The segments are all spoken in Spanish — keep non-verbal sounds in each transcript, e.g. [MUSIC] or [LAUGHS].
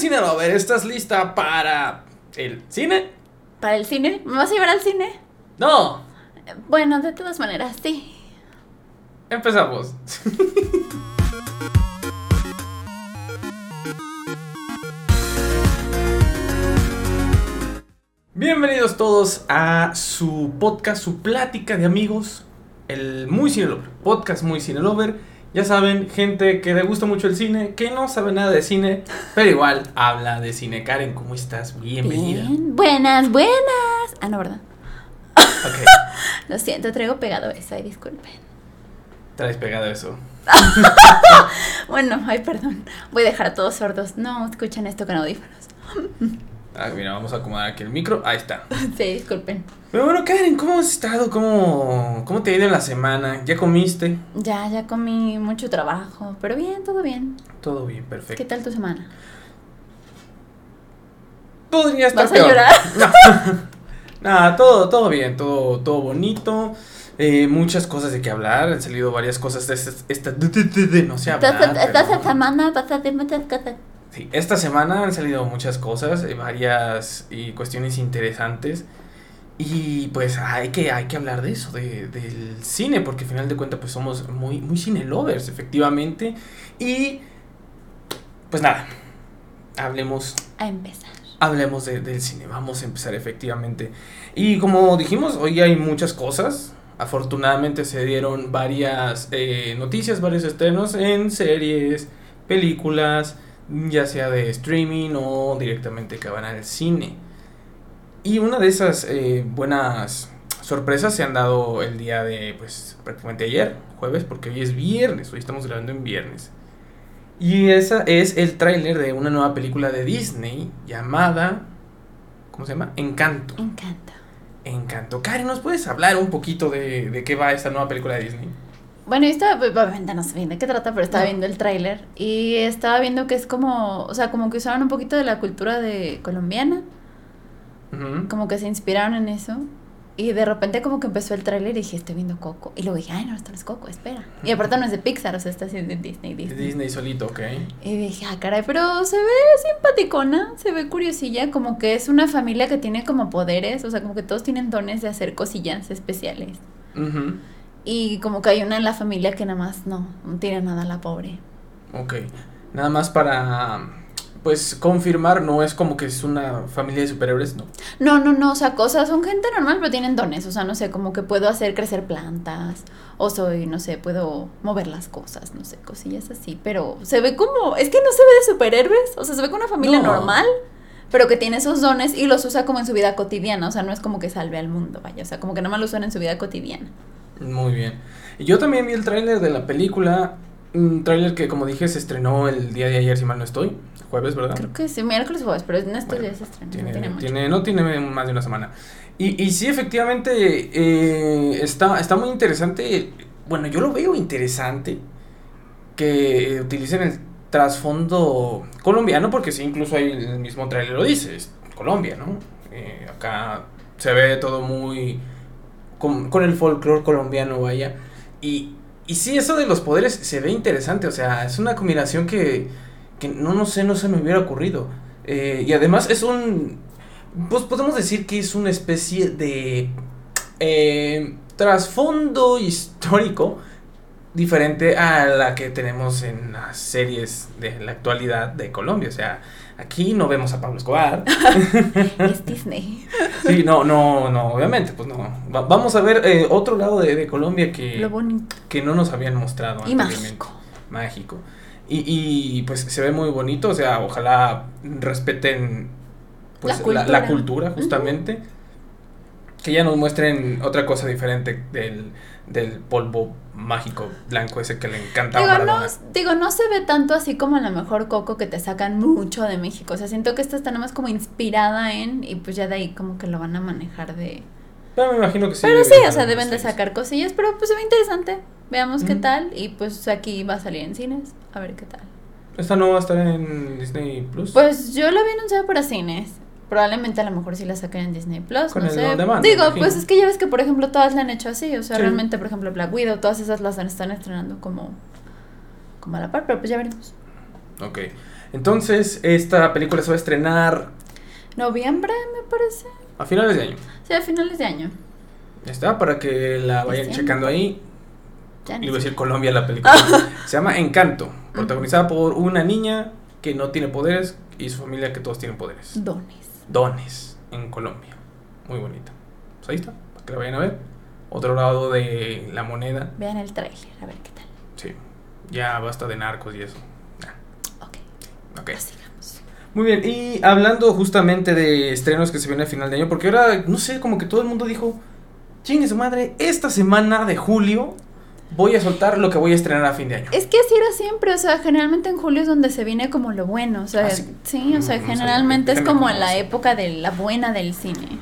bien, Cine Lover, ¿estás lista para el cine? ¿Para el cine? ¿Me vas a llevar al cine? No, Bueno, de todas maneras, sí. empezamos. Bienvenidos todos a su podcast, su plática de amigos, el Muy Cine Lover, podcast Muy Cine Lover. Ya saben, gente que le gusta mucho el cine, que no sabe nada de cine, pero igual habla de cine. Karen, ¿cómo estás? Bienvenida. Bien. Buenas, buenas. Ah, no, ¿verdad? Ok, [LAUGHS] Lo siento, traigo pegado eso, ay, disculpen. traes pegado eso. [LAUGHS] Bueno, ay, perdón. Voy a dejar a todos sordos. No escuchan esto con audífonos. [LAUGHS] Ah, mira, vamos a acomodar aquí el micro. Ahí está. [LAUGHS] Sí, disculpen. Pero bueno, Karen, ¿cómo has estado? ¿Cómo, cómo te ha ido en la semana? ¿Ya comiste? Ya, ya comí mucho trabajo, pero bien, todo bien. Todo bien, ¿Qué perfecto. tal tu semana? Podría estar ¿Vas a peor. llorar? [LAUGHS] No. [LAUGHS] Nada, todo, todo bien, todo, todo bonito. Eh, muchas cosas de que hablar. Han salido varias cosas de esta. esta- de- de- de- de- no sé hablar. Esta pero- semana a hacer muchas cosas. Sí, esta semana han salido muchas cosas, eh, varias y cuestiones interesantes. Y pues hay que, hay que hablar de eso, de, del cine, porque al final de cuentas pues somos muy, muy cine lovers, efectivamente. Y pues nada, hablemos, A empezar. hablemos de- del cine, vamos a empezar efectivamente. Y como dijimos, hoy hay muchas cosas. Afortunadamente se dieron varias eh, noticias, varios estrenos en series, películas, ya sea de streaming o directamente que van al cine. Y una de esas eh, buenas sorpresas se han dado el día de, pues, prácticamente ayer, jueves, porque hoy es viernes, hoy estamos grabando en viernes. Y esa es el tráiler de una nueva película de Disney llamada, ¿cómo se llama? Encanto. Encanta. Encanto. Karen, ¿nos puedes hablar un poquito de, de qué va esta nueva película de Disney? Bueno, yo estaba, pues, obviamente no sé bien de qué trata, pero estaba No. viendo el tráiler y estaba viendo que es como, o sea, como que usaron un poquito de la cultura de colombiana, como que se inspiraron en eso. Y de repente como que empezó el tráiler y dije, estoy viendo Coco. Y luego dije, ay, no, esto no es Coco, espera. Y aparte no es de Pixar, o sea, está haciendo de Disney, Disney. Disney solito, ok. Y dije, ah, caray, pero se ve simpaticona, se ve curiosilla, como que es una familia que tiene como poderes, o sea, como que todos tienen dones de hacer cosillas especiales. Ujú. Y como que hay una en la familia que nada más no, no tiene nada la pobre. Ok. Nada más para, pues, confirmar, no es como que es una familia de superhéroes, no. No, no, no, o sea, cosas, son gente normal, pero tienen dones, o sea, no sé, como que puedo hacer crecer plantas, o soy, no sé, puedo mover las cosas, no sé, cosillas así, pero se ve como, es que no se ve de superhéroes, o sea, se ve como una familia No. normal, pero que tiene esos dones y los usa como en su vida cotidiana, o sea, no es como que salve al mundo, vaya, o sea, como que nada más lo usan en su vida cotidiana. Muy bien. Yo también vi el tráiler de la película, un tráiler que, como dije, se estrenó el día de ayer, si mal no estoy, jueves, ¿verdad? Creo que sí, miércoles jueves, pero en estos días se estrena, Tiene, no tiene no tiene más de una semana. Y, y sí, efectivamente, eh, está, está muy interesante. Bueno, yo lo veo interesante que utilicen el trasfondo colombiano, porque sí, incluso ahí el mismo trailer lo dice, es Colombia, ¿no? Eh, acá se ve todo muy con, con el folclore colombiano, vaya. Y, y sí, eso de los poderes se ve interesante, o sea, es una combinación que, que no, no sé, no se me hubiera ocurrido. Eh, y además es un, pues podemos decir que es una especie de eh, trasfondo histórico diferente a la que tenemos en las series de la actualidad de Colombia. O sea, aquí no vemos a Pablo Escobar. [LAUGHS] Es Disney. Sí, no, no, no, obviamente, pues no. Va- vamos a ver eh, otro lado de, de Colombia que, Lo bonito. que no nos habían mostrado Y anteriormente. mágico. Mágico. Y, y pues se ve muy bonito, o sea, ojalá respeten pues, La la, la cultura. cultura, justamente. Que ya nos muestren otra cosa diferente del, del polvo mágico blanco ese que le encanta a Digo no, Maradona. digo, no se ve tanto así como a lo mejor Coco que te sacan mucho de México. O sea, siento que esta está nada más como inspirada en y pues ya de ahí como que lo van a manejar de... Pero me imagino que sí. pero sí, o sea, deben de sacar cosillas, pero pues se ve interesante. Veamos qué Ujú. tal y pues aquí va a salir en cines. A ver qué tal. ¿Esta no va a estar en Disney Plus? Pues yo lo había anunciado para cines. Probablemente a lo mejor sí la saquen en Disney Plus, Con no el sé. demand, Digo, pues es que ya ves que por ejemplo todas la han hecho así, o sea, Sí. realmente por ejemplo Black Widow, todas esas las están estrenando como como a la par, pero pues ya veremos. Ok. Entonces, esta película se va a estrenar Noviembre, me parece. a finales de año. Sí, a finales de año. Ya está, para que la vayan Diciembre. checando ahí. Ya ni iba a decir Colombia la película. [LAUGHS] Se llama Encanto, protagonizada por una niña que no tiene poderes y su familia que todos tienen poderes. Dones. Dones en Colombia. Muy bonita. Pues ahí está, para que la vayan a ver. Otro lado de la moneda. Vean el tráiler, a ver qué tal. Sí. Ya basta de narcos y eso. Ya, Ok, ok. prosigamos. Muy bien, y hablando justamente de estrenos que se vienen a final de año, porque ahora, no sé, como que todo el mundo dijo, chingue su madre, esta semana de julio voy a soltar lo que voy a estrenar a fin de año. Es que así era siempre, o sea, generalmente en julio es donde se viene como lo bueno, o sea, Ah, sí. sí, o sea, No, no sabía. generalmente es como la época de la buena del cine.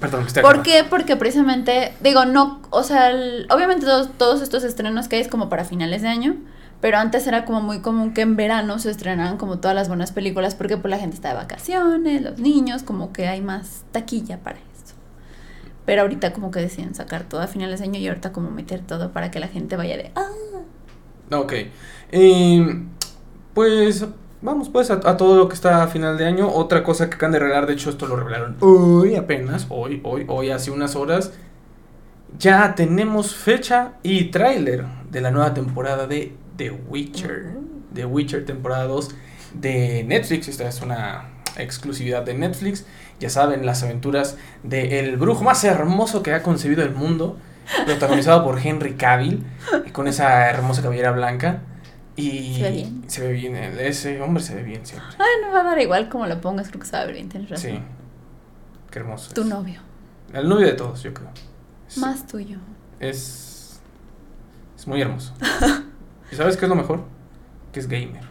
Perdón, que esté ¿Por qué? Porque precisamente, digo, no, o sea, el- obviamente todos, todos estos estrenos que hay es como para finales de año, pero antes era como muy común que en verano se estrenaran como todas las buenas películas porque pues la gente está de vacaciones, los niños, como que hay más taquilla para eso. Pero ahorita como que deciden sacar todo a finales de año y ahorita como meter todo para que la gente vaya de, ah, Ok. Eh, pues vamos pues a, a todo lo que está a final de año. Otra cosa que acaban de revelar, de hecho esto lo revelaron hoy apenas, hoy, hoy, hoy, hace unas horas. Ya tenemos fecha y tráiler de la nueva temporada de The Witcher. The Witcher temporada 2 de Netflix. Esta es una exclusividad de Netflix. Ya saben, las aventuras del brujo más hermoso que ha concebido el mundo. Protagonizado por Henry Cavill. Con esa hermosa cabellera blanca. Y Se ve bien. se ve bien, Ese hombre se ve bien siempre. ay, no va a dar igual como lo pongas, creo que se ver bien, tienes razón. Sí. Qué hermoso. Tu es. novio, El novio de todos, yo creo. Es- más tuyo. Es. Es muy hermoso. ¿Y sabes qué es lo mejor? Que es gamer.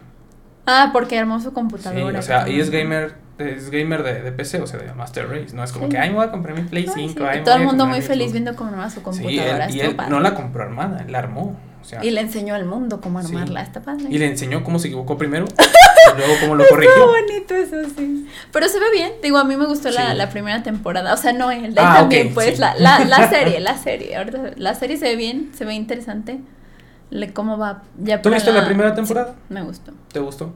Ah, porque armó su Sí, computadora. o sea, y es gamer. Es gamer de, de PC, o sea, de Master Race. No es como Sí. que, ay, me voy a comprar mi Play Ay, 5. sí, ay, y me todo el mundo muy feliz Xbox". viendo cómo arma su Sí, computadora. él- y él no la compró armada, él la armó. O sea, Y le enseñó al mundo cómo Sí. armarla, está padre. y le enseñó cómo se equivocó primero. [LAUGHS] y luego cómo lo corrigió. bonito eso, sí. Pero se ve bien. Digo, a mí me gustó la, Sí. la primera temporada. O sea, no él, él Ah, [LAUGHS] también, ok, pues. sí. La, la, la [LAUGHS] serie, la serie. Ahorita, la serie se ve bien, se ve interesante. Le, ¿Cómo va? Ya ¿Tú viste la primera temporada? Sí, me gustó. ¿Te gustó?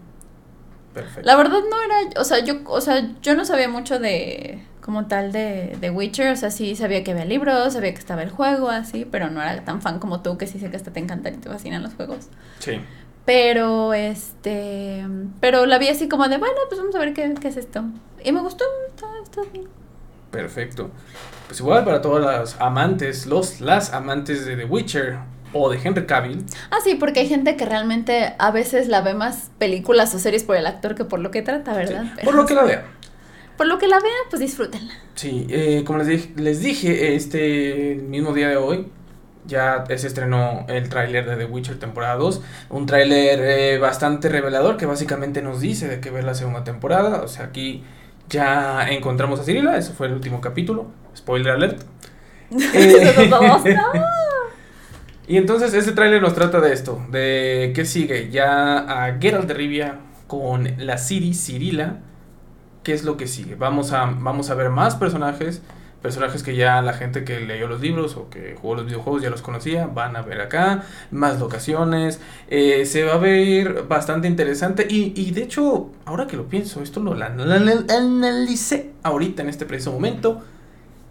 Perfecto. La verdad no era, o sea, yo, o sea, yo no sabía mucho de, como tal, de, de Witcher, o sea, sí sabía que había libros, sabía que estaba el juego, así, pero no era tan fan como tú, que sí sé que hasta te encantan y te fascinan los juegos. Sí. Pero, este, pero la vi así como de, bueno, pues vamos a ver qué, qué es esto. Y me gustó, está, está bien. Perfecto. Pues igual para todas las amantes, los, las amantes de The Witcher o de Henry Cavill. Ah, sí, porque hay gente que realmente a veces la ve más películas o series por el actor que por lo que trata, ¿verdad? sí, por lo que la vean. [LAUGHS] Por lo que la vean, pues disfrútenla. Sí, eh, como les dije, les dije, este mismo día de hoy ya se estrenó el tráiler de The Witcher temporada 2. Un tráiler eh, bastante revelador que básicamente nos dice de qué ver la segunda temporada. O sea, aquí ya encontramos a Cirila, ese fue el último capítulo. Spoiler alert. [LAUGHS] Eh. [LAUGHS] Y entonces este tráiler nos trata de esto, de qué sigue. Ya a Geralt de Rivia con la Ciri, Cirila, ¿qué es lo que sigue? Vamos a, vamos a ver más personajes, personajes que ya la gente que leyó los libros o que jugó los videojuegos ya los conocía, van a ver acá, más locaciones, eh, se va a ver bastante interesante y, y de hecho, ahora que lo pienso, esto lo analicé ahorita en este preciso momento,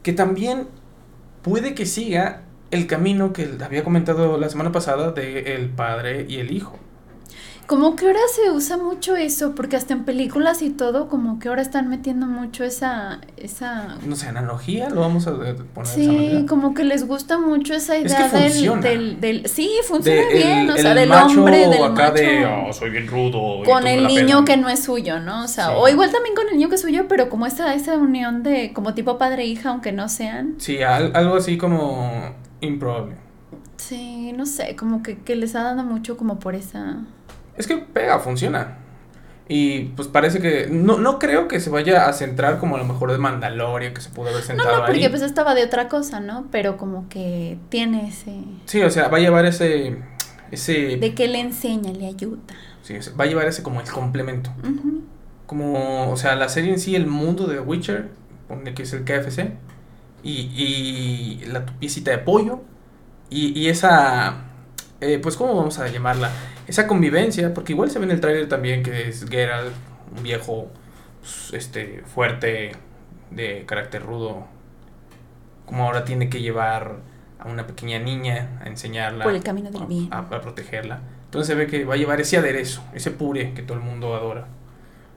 que también puede que siga el camino que había comentado la semana pasada de el padre y el hijo. Como que ahora se usa mucho eso, porque hasta en películas y todo, como que ahora están metiendo mucho esa, esa, No sé, analogía, lo vamos a poner de esa sí, manera. como que les gusta mucho esa Es idea que del, del, del, sí, funciona De bien, el- o sea, el del macho hombre, del acá macho, de "Oh, soy bien rudo con el niño pelas". que no es suyo, ¿no? O sea, Sí. o igual también con el niño que es suyo, pero como esa, esa unión de, como tipo padre e hija, aunque no sean, Sí, al- algo así como improbable. sí, no sé, como que, que les ha dado mucho como por esa... Es que pega, funciona. Y pues parece que. No, no creo que se vaya a centrar como a lo mejor de Mandalorian, que se pudo haber No, sentado no, porque ahí. pues estaba de otra cosa, ¿no? Pero como que tiene ese... Sí, o sea, va a llevar ese. Ese. De que le enseña, le ayuda. sí, o sea, va a llevar ese como el complemento. Como. O sea, la serie en sí, el mundo de Witcher, que es el KFC. Y, y la piecita de pollo. Y, y esa. eh, pues, ¿cómo vamos a llamarla? Esa convivencia, porque igual se ve en el tráiler también que es Geralt, un viejo, pues, este, fuerte, de carácter rudo, como ahora tiene que llevar a una pequeña niña a enseñarla. Por el camino del bien. A, a protegerla. Entonces se ve que va a llevar ese aderezo, ese puré que todo el mundo adora.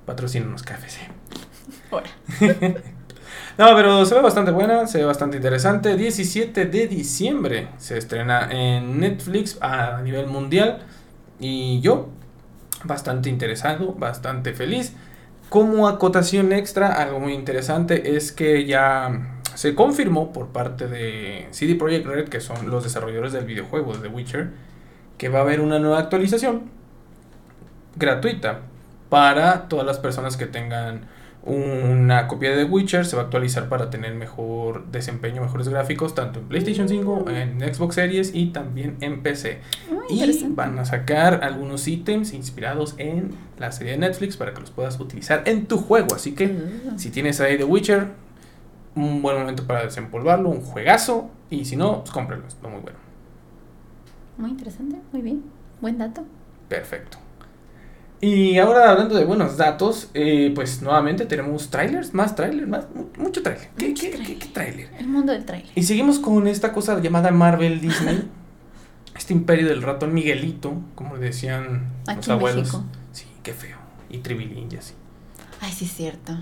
Patrocina unos cafés. ¿eh? Ahora. [LAUGHS] No, pero se ve bastante buena, se ve bastante interesante. 17 de diciembre se estrena en Netflix a nivel mundial. Y yo, bastante interesado, bastante feliz. Como acotación extra, algo muy interesante es que ya se confirmó por parte de CD Projekt Red, que son los desarrolladores del videojuego de The Witcher, que va a haber una nueva actualización gratuita para todas las personas que tengan una copia de The Witcher. Se va a actualizar para tener mejor desempeño, mejores gráficos, tanto en PlayStation 5, en Xbox Series y también en PC. Muy Y van a sacar algunos ítems inspirados en la serie de Netflix para que los puedas utilizar en tu juego. Así que Mm. si tienes ahí The Witcher, un buen momento para desempolvarlo, un juegazo. Y si no, pues cómpralo, está muy bueno. Muy interesante, muy bien. Buen dato. Perfecto. Y ahora hablando de buenos datos, eh, pues nuevamente tenemos trailers, más trailers, más, mu- mucho trailer. ¿Qué, Mucho qué, tráiler. qué- qué tráiler? El mundo del trailer. Y seguimos con esta cosa llamada Marvel Disney. [LAUGHS] este imperio del ratón Miguelito, como decían los Aquí abuelos. México. Sí, qué feo. Y Tribilín y así. Ay, sí es cierto.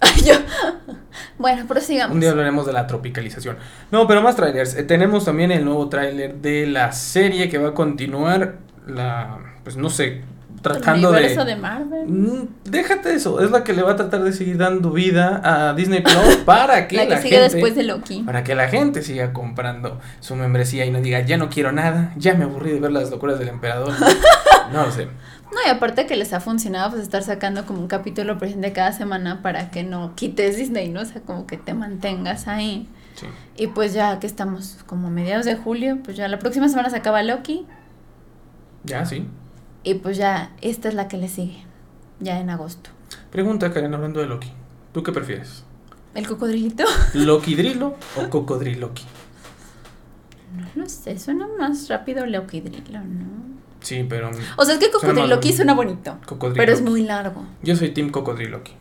Ay, yo. [LAUGHS] Bueno, prosigamos. Un día hablaremos de la tropicalización. No, pero más trailers. Eh, tenemos también el nuevo tráiler de la serie que va a continuar la, pues no sé, tratando el de... universo de Marvel. Mm, Déjate eso, es la que le va a tratar de seguir dando vida a Disney Plus [LAUGHS] para que La que la, gente después de Loki. para que la gente siga comprando su membresía y no diga, ya no quiero nada, ya me aburrí de ver las locuras del emperador. [LAUGHS] No lo sé. No, y aparte que les ha funcionado pues estar sacando como un capítulo presente cada semana para que no quites Disney, ¿no? O sea, como que te mantengas ahí. Sí. Y pues ya que estamos como mediados de julio, pues ya la próxima semana se acaba Loki Ya, sí. Y pues ya esta es la que le sigue, ya en agosto. Pregunta, Karen, hablando de Loki. ¿Tú qué prefieres? ¿El cocodrilito? [LAUGHS] ¿Loki Drilo o Cocodriloki? No lo sé, suena más rápido Loki Drilo, ¿no? Sí, pero O sea, es que cocodriloqui suena bonito, Cocodriloqui. pero es muy largo. Yo soy Team Cocodriloqui.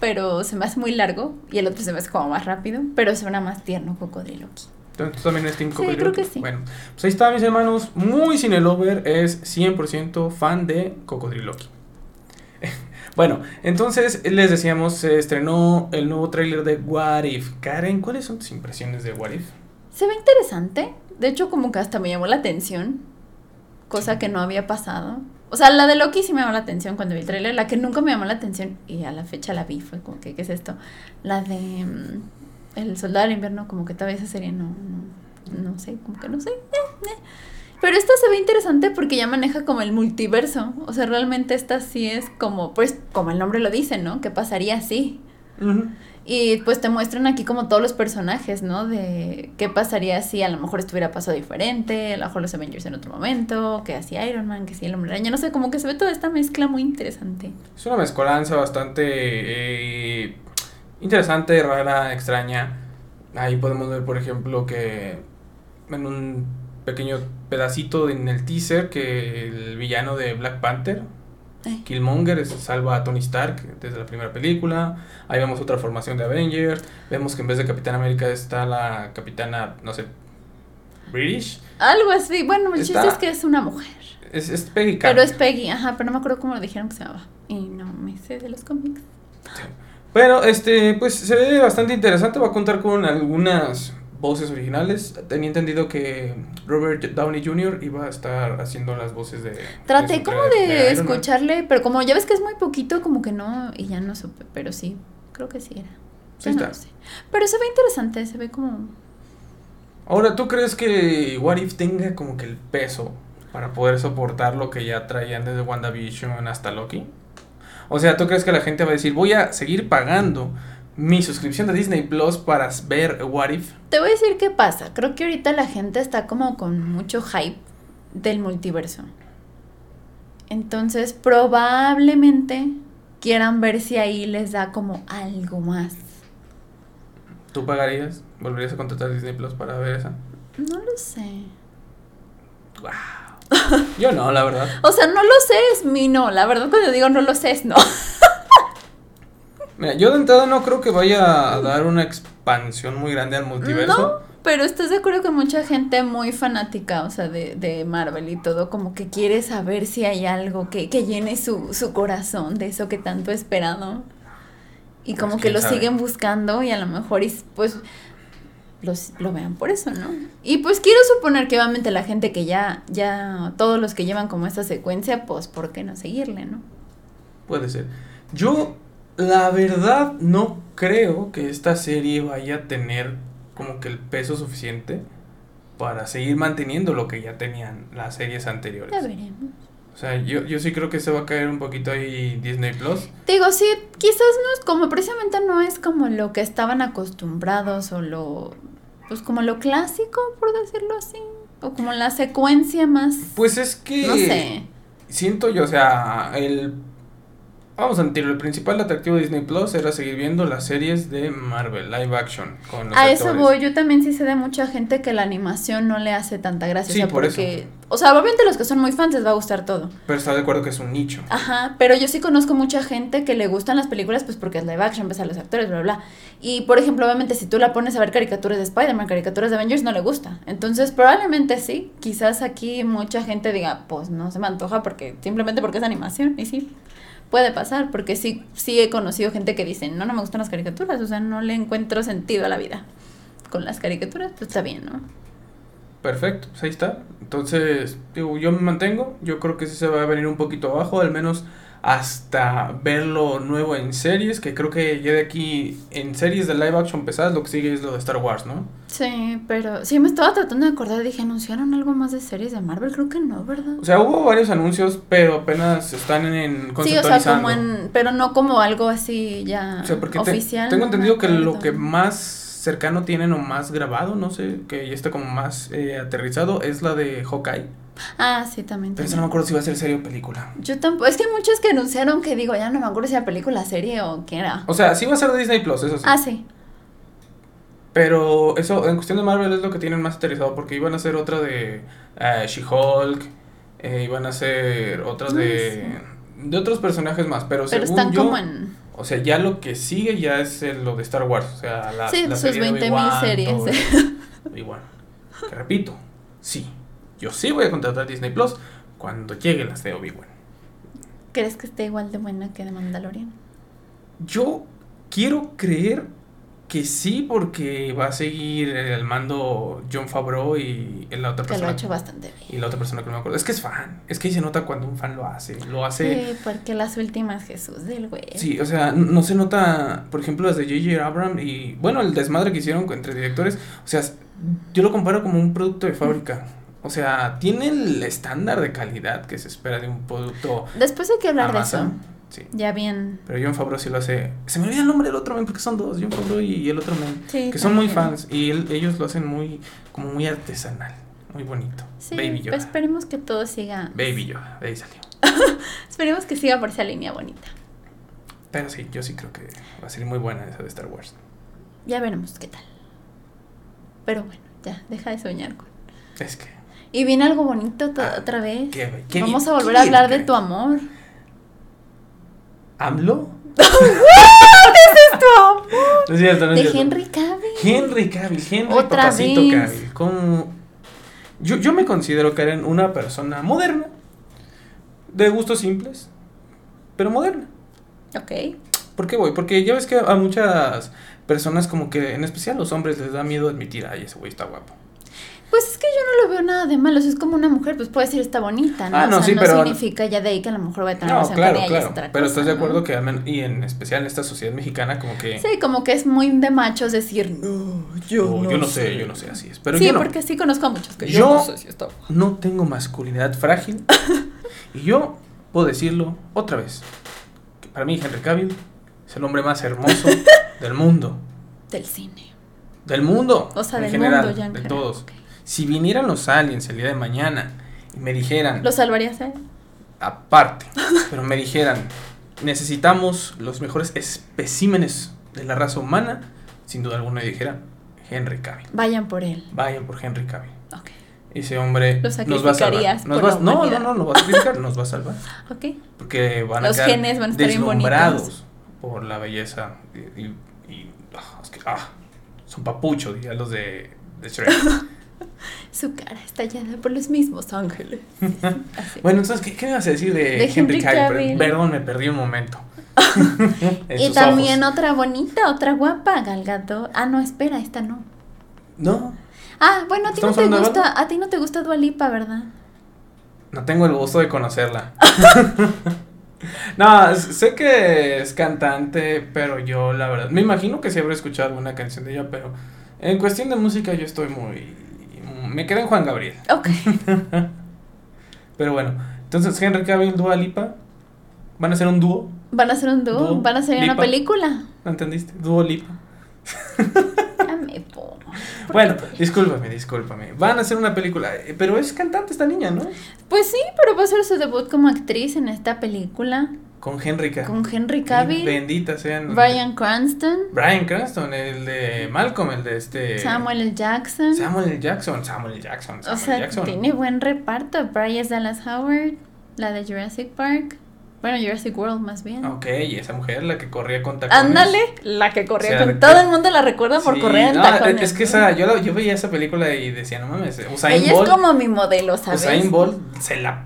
Pero se me hace muy largo y el otro se me hace como más rápido, pero suena más tierno cocodriloqui. ¿Tú tú también eres Team Sí, Cocodriloqui? creo que sí. Bueno, pues ahí está, mis hermanos. Muy cinelover es 100% fan de Cocodriloqui. [LAUGHS] bueno, entonces les decíamos, se estrenó el nuevo tráiler de What If. Karen, ¿cuáles son tus impresiones de What If? Se ve interesante. De hecho, como que hasta me llamó la atención. Cosa que no había pasado. O sea, la de Loki sí me llamó la atención cuando vi el tráiler. La que nunca me llamó la atención, y a la fecha la vi, fue como que, ¿qué es esto? La de mm, El Soldado del Invierno, como que todavía esa serie no, no, no sé, como que no sé. eh, eh. Pero esta se ve interesante porque ya maneja como el multiverso. O sea, realmente esta sí es como, pues, como el nombre lo dice, ¿no? Que pasaría así. Y pues te muestran aquí como todos los personajes, ¿no? De qué pasaría si a lo mejor estuviera pasado diferente, a lo mejor los Avengers en otro momento, que así Iron Man, que sí el Hombre Araña, no sé, como que se ve toda esta mezcla muy interesante. Es una mezcolanza bastante eh, interesante, rara, extraña. Ahí podemos ver, por ejemplo, que en un pequeño pedacito en el teaser que el villano de Black Panther, Ay. Killmonger, es- salva a Tony Stark desde la primera película. Ahí vemos otra formación de Avengers. Vemos que en vez de Capitán América está la capitana, no sé, British. Algo así, bueno, el Está- chiste es que es una mujer. Es, es Peggy Pero Carter. es Peggy, ajá, pero no me acuerdo cómo lo dijeron que se llamaba. Y no me sé de los cómics. Pero este, pues se ve bastante interesante. Va a contar con algunas voces originales. Tenía entendido que Robert Downey Jr. iba a estar haciendo las voces de. Traté como de, escucharle, pero como ya ves que es muy poquito, como que no, y ya no supe, pero sí, creo que sí era. Sí no está. lo sé. Pero se ve interesante, se ve como... Ahora, ¿tú crees que What If tenga como que el peso para poder soportar lo que ya traían desde WandaVision hasta Loki? O sea, ¿tú crees que la gente va a decir, voy a seguir pagando mi suscripción de Disney Plus para ver What If? Te voy a decir qué pasa. Creo que ahorita la gente está como con mucho hype del multiverso. Entonces, probablemente quieran ver si ahí les da como algo más. ¿Tú pagarías? ¿Volverías a contratar Disney Plus para ver esa? No lo sé. Wow. [LAUGHS] Yo no, la verdad. O sea, no lo sé, es mi no. La verdad, cuando digo no lo sé, es no. [LAUGHS] Mira, yo de entrada no creo que vaya a dar una expansión muy grande al multiverso. No, pero estás de acuerdo que mucha gente muy fanática, o sea, de, de Marvel y todo, como que quiere saber si hay algo que, que llene su, su corazón de eso que tanto esperado. Y Pues, como que lo sabe. siguen buscando y a lo mejor, y, pues, los, lo vean por eso, ¿no? Y pues quiero suponer que obviamente la gente que ya, ya, todos los que llevan como esta secuencia, pues, ¿por qué no seguirle, no? Puede ser. Yo, la verdad, no creo que esta serie vaya a tener como que el peso suficiente para seguir manteniendo lo que ya tenían las series anteriores. Ya veremos. O sea, yo, yo sí creo que se va a caer un poquito ahí Disney Plus. Digo, sí, quizás no es como, precisamente no es como lo que estaban acostumbrados o lo, pues como lo clásico, por decirlo así, o como la secuencia más, Pues es que... no sé. Siento yo, o sea, el... Vamos a admitirlo, el principal atractivo de Disney Plus era seguir viendo las series de Marvel, live action, con los A eso voy, yo también sí sé de mucha gente que la animación no le hace tanta gracia, Sí, o sea, por porque, o sea, obviamente los que son muy fans les va a gustar todo. Pero está de acuerdo que es un nicho. Ajá, pero yo sí conozco mucha gente que le gustan las películas pues porque es live action, ves a los actores, bla, bla. Y por ejemplo, obviamente si tú la pones a ver caricaturas de Spider-Man, caricaturas de Avengers, no le gusta. Entonces probablemente sí, quizás aquí mucha gente diga, pues no se me antoja porque simplemente porque es animación. Y sí, puede pasar, porque sí, sí he conocido gente que dice, no, no me gustan las caricaturas, o sea, no le encuentro sentido a la vida. Con las caricaturas, pues está bien, ¿no? Perfecto, pues ahí está. Entonces, digo, yo me mantengo. Yo creo que sí se va a venir un poquito abajo, al menos hasta ver lo nuevo en series, que creo que ya de aquí en series de live action pesadas lo que sigue es lo de Star Wars, ¿no? Sí, pero sí me estaba tratando de acordar, dije, ¿anunciaron algo más de series de Marvel? Creo que no, ¿verdad? O sea, hubo varios anuncios, pero apenas están en Sí, o conceptualizando. sea, como en, pero no como algo así ya O sea, porque te- oficial. tengo no entendido que lo que más cercano tienen o más grabado, no sé, que ya está como más eh, aterrizado, es la de Hawkeye. Ah, sí, también. Pero también. no me acuerdo si va a ser serie o película. Yo tampoco, es que hay muchos que anunciaron que digo, ya no me acuerdo si era película, serie o qué era. O sea, sí va a ser de Disney Plus, eso sí. Ah, sí. Pero eso, en cuestión de Marvel, es lo que tienen más aterrizado, porque iban a hacer otra de eh, She-Hulk, eh, iban a hacer otras de, de otros personajes más, pero, Pero según están yo, como en... o sea, ya lo que sigue ya es el- lo de Star Wars, o sea, la, Sí, la sus serie de 20,000 Obi-Wan, series, eso. Que repito, sí, yo sí voy a contratar Disney Plus cuando llegue las de Obi-Wan. ¿Crees que esté igual de buena que de Mandalorian? Yo quiero creer que sí, porque va a seguir el mando John Favreau y la otra Que lo ha persona. hecho bastante bien. Y la otra persona que no me acuerdo. Es que es fan. Es que se nota cuando un fan lo hace. Lo hace. Sí, porque las últimas Jesús del güey. Sí, o sea, no se nota, por ejemplo, las de J.J. Abrams y, bueno, el desmadre que hicieron entre directores. O sea, yo lo comparo como un producto de fábrica. O sea, tiene el estándar de calidad que se espera de un producto Después hay que hablar de eso. Sí. Ya bien. Pero John Favreau sí lo hace. Se me olvida el nombre del otro men porque son dos, John Favreau y el otro men. Sí, Que son muy fans y él- ellos lo hacen muy, como muy artesanal, muy bonito. Sí, Baby Yoda. pues esperemos que todo siga. Baby Yoda, de ahí salió. [LAUGHS] Esperemos que siga por esa línea bonita. Pero sí, yo sí creo que va a ser muy buena esa de Star Wars. Ya veremos qué tal. Pero bueno, ya, deja de soñar con. Es que. Y viene algo bonito to- Ah, otra vez. qué- qué Vamos bien, a volver qué a bien, hablar de qué tu amor. ¿AMLO? [LAUGHS] ¡Es tu amor! No es cierto, no es De cierto. Henry Cavill. Henry Cavill, Henry Otra Papacito vez. Cavill. Como... Yo, yo me considero era una persona moderna, de gustos simples, pero moderna. Ok. ¿Por qué voy? Porque ya ves que a muchas personas como que, en especial a los hombres, les da miedo admitir, ay, ese güey está guapo. Pues es que yo no lo veo nada de malo. Si es como una mujer, pues puede decir está bonita, ¿no? Ah, no, o sea, sí, no pero- significa ya de ahí que a lo mejor va a tener No, relación claro, con ella claro. Pero cosa, estás de ¿no? acuerdo que, y en especial en esta sociedad mexicana, como que... Sí, como que es muy de machos decir, no, yo, "Oh, no, yo no sé, yo no sé, así es. Pero sí, yo porque sí conozco a muchos que yo, Yo- no sé si está no tengo masculinidad frágil. [LAUGHS] y yo puedo decirlo otra vez. Que para mí Henry Cavill es el hombre más hermoso [LAUGHS] del mundo. del cine. Del mundo. O sea, en del general, mundo ya en de general, todos. Si vinieran los aliens el día de mañana y me dijeran, ¿Lo salvarías a él? aparte, [LAUGHS] pero me dijeran, necesitamos los mejores especímenes de la raza humana, sin duda alguna dijera Henry Cavill. Vayan por él. Vayan por Henry Cavill. Ok. ese hombre Lo nos va a salvar. sacrificarías Nos por va- la no, no, no, nos va a sacrificar, nos va a salvar. [LAUGHS] Ok. Porque van a Los quedar genes van a estar bien deslumbrados bonitos. por la belleza. Y, y- y, ah, es que, ah, son papucho, dirían los de, de Shrek. [LAUGHS] Su cara está llena por los mismos ángeles. [LAUGHS] Bueno, entonces, ¿qué, qué me vas a decir de, De Henry Henry Cavill? Cavill. Perdón, me perdí un momento. [LAUGHS] En y también ojos. otra bonita, otra guapa, Gal Gadot. Ah, no, espera, esta no. No, Ah, bueno, a ti no ¿Estamos te gusta, a ti no te gusta Dua Lipa, ¿verdad? no tengo el gusto de conocerla. [LAUGHS] no, sé que es cantante, pero yo la verdad, me imagino que sí habré escuchado alguna canción de ella, pero en cuestión de música yo estoy muy... Me quedé en Juan Gabriel. Ok. [LAUGHS] Pero bueno, entonces Henry Cavill, Dua Lipa, van a ser un dúo, Van a hacer un dúo, van a hacer una película. ¿no entendiste? Dúo Lipa. [LAUGHS] Ya me pongo. ¿Por Bueno, discúlpame, discúlpame. Van a hacer una película, eh, pero es cantante esta niña, ¿no? Pues sí, pero va a ser su debut como actriz en esta película Con Henry Cavill. con Henry Cavill, Bendita sean. Bryan Cranston, Bryan Cranston, el de Malcolm, el de este. Samuel L. Jackson. Samuel L. Jackson, Samuel L. Jackson, o Samuel sea, L. Jackson. tiene buen reparto. Bryce Dallas Howard, la de Jurassic Park. Bueno, Jurassic World más bien. Ok, y esa mujer, la que corría con tacones. Ándale, la que corría O sea, con todo el mundo la recuerda por Sí, correr en no, tacones. Es que esa, yo, la- yo veía esa película y decía, no mames, Usain Ella Bolt. es como mi modelo, ¿sabes? Usain Bolt se la.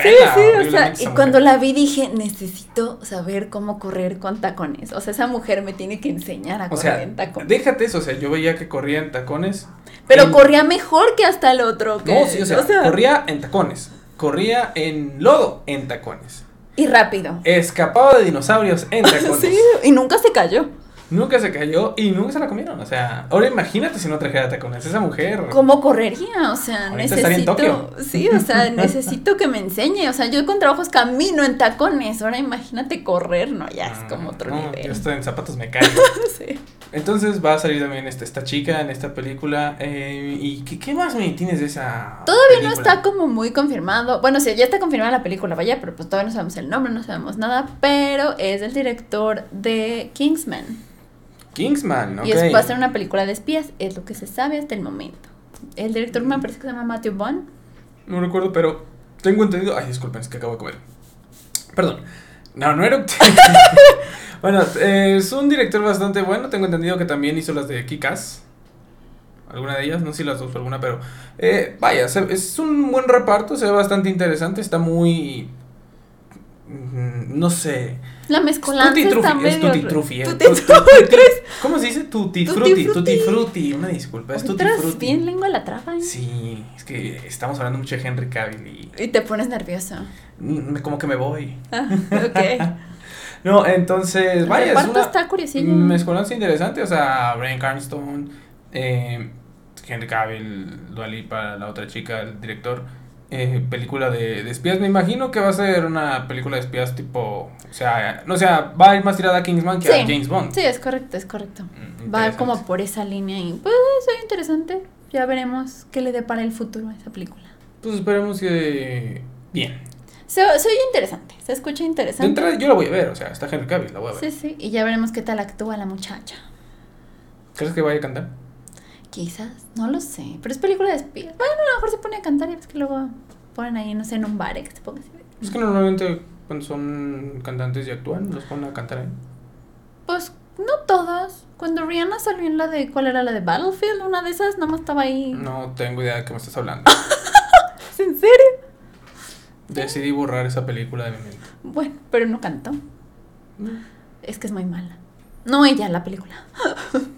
Sí, sí, o sea, y cuando la vi dije, necesito saber cómo correr con tacones. O sea, esa mujer me tiene que enseñar a O correr sea, en tacones. déjate eso, o sea, yo veía que corría en tacones. Pero en- corría mejor que hasta el otro. Que, No, sí, o sea, corría en tacones. Corría en lodo en tacones. Y rápido. Escapaba de dinosaurios en tacones. [LAUGHS] Sí, y nunca se cayó. Nunca se cayó y nunca se la comieron. O sea, ahora imagínate si no trajera tacones. Esa mujer. ¿Cómo correría? O sea, Ahorita estaría en necesito. Sí, o sea, [LAUGHS] necesito que me enseñe. O sea, yo con trabajos camino en tacones. Ahora imagínate correr, no, ya es como otro Ah, no, nivel. Yo estoy en zapatos me [LAUGHS] caigo. Sí. Entonces va a salir también esta, esta chica en esta película. eh, ¿Y qué, qué más me tienes de esa? Todavía no está como muy confirmado. Bueno, sí, ya está confirmada la película, vaya, pero pues todavía no sabemos el nombre, no sabemos nada. Pero es el director de Kingsman. Kingsman, ok. Y es, va a ser una película de espías, es lo que se sabe hasta el momento. El director me parece que se llama Matthew Vaughn. No recuerdo, pero tengo entendido. Ay, disculpen, es que acabo de comer. Perdón. No, no era. [LAUGHS] bueno, es un director bastante bueno. Tengo entendido que también hizo las de Kikas. Alguna de ellas, no sé si las dos o alguna, pero. eh, vaya, es un buen reparto, se ve bastante interesante. Está muy. mm, No sé. La mezcolanza Tutti está es medio... Eh. Tutti ¿crees? ¿Cómo se dice? Tutti Frutti. Tutti Frutti. Una disculpa, es Tutti Frutti. bien lengua la traba, ¿eh? Sí, es que estamos hablando mucho de Henry Cavill y Y te pones nervioso. mm, como que me voy. Ah, ok. [LAUGHS] No, entonces, El vaya, es una está curiosillo. mezcolanza interesante, o sea, Brian Cranston, eh, Henry Cavill, Dua Lipa, la otra chica, el director, eh, película de, de espías, me imagino que va a ser una película de espías tipo, o sea, no o sea, va a ir más tirada a Kingsman que a. James Bond. Sí, es correcto, es correcto. Mm, Va como por esa línea y pues soy interesante. Ya veremos qué le depara el futuro a esa película. Pues esperemos que bien. Se, oye interesante, se escucha De interesante. entrada yo la voy a ver, o sea, está Henry Cavill, la voy a ver. Sí, sí, y ya veremos qué tal actúa la muchacha. ¿Crees que vaya a cantar? Quizás, no lo sé, pero es película de espías. Bueno, a lo mejor se pone a cantar y es que luego ponen ahí, no sé, en un bar que se ponga así. Es que normalmente cuando son cantantes y actúan, los ponen a cantar ahí. Pues no todas. Cuando Rihanna salió en la de, ¿cuál era la de Battlefield? Una de esas, nada más estaba ahí. No tengo idea de qué me estás hablando. [LAUGHS] ¿Es en serio? Decidí borrar esa película de mi mente. Bueno, pero no cantó. Es que es muy mala. No ella, la película.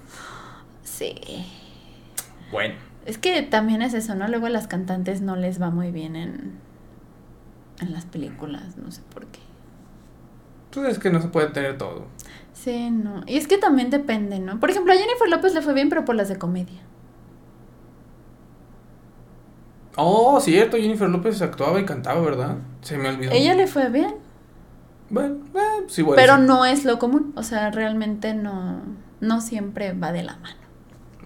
[LAUGHS] sí. Bueno. Es que también es eso, ¿no? Luego a las cantantes no les va muy bien en, en las películas, no sé por qué. Pues es que no se puede tener todo. Sí, no. Y es que también depende, ¿no? Por ejemplo, a Jennifer López le fue bien, pero por las de comedia. Oh, cierto, Jennifer López actuaba y cantaba, ¿verdad? Se me olvidó. Ella le fue bien, Bueno, eh, sí, bueno. pero sí. no es lo común. O sea, realmente no, no siempre va de la mano.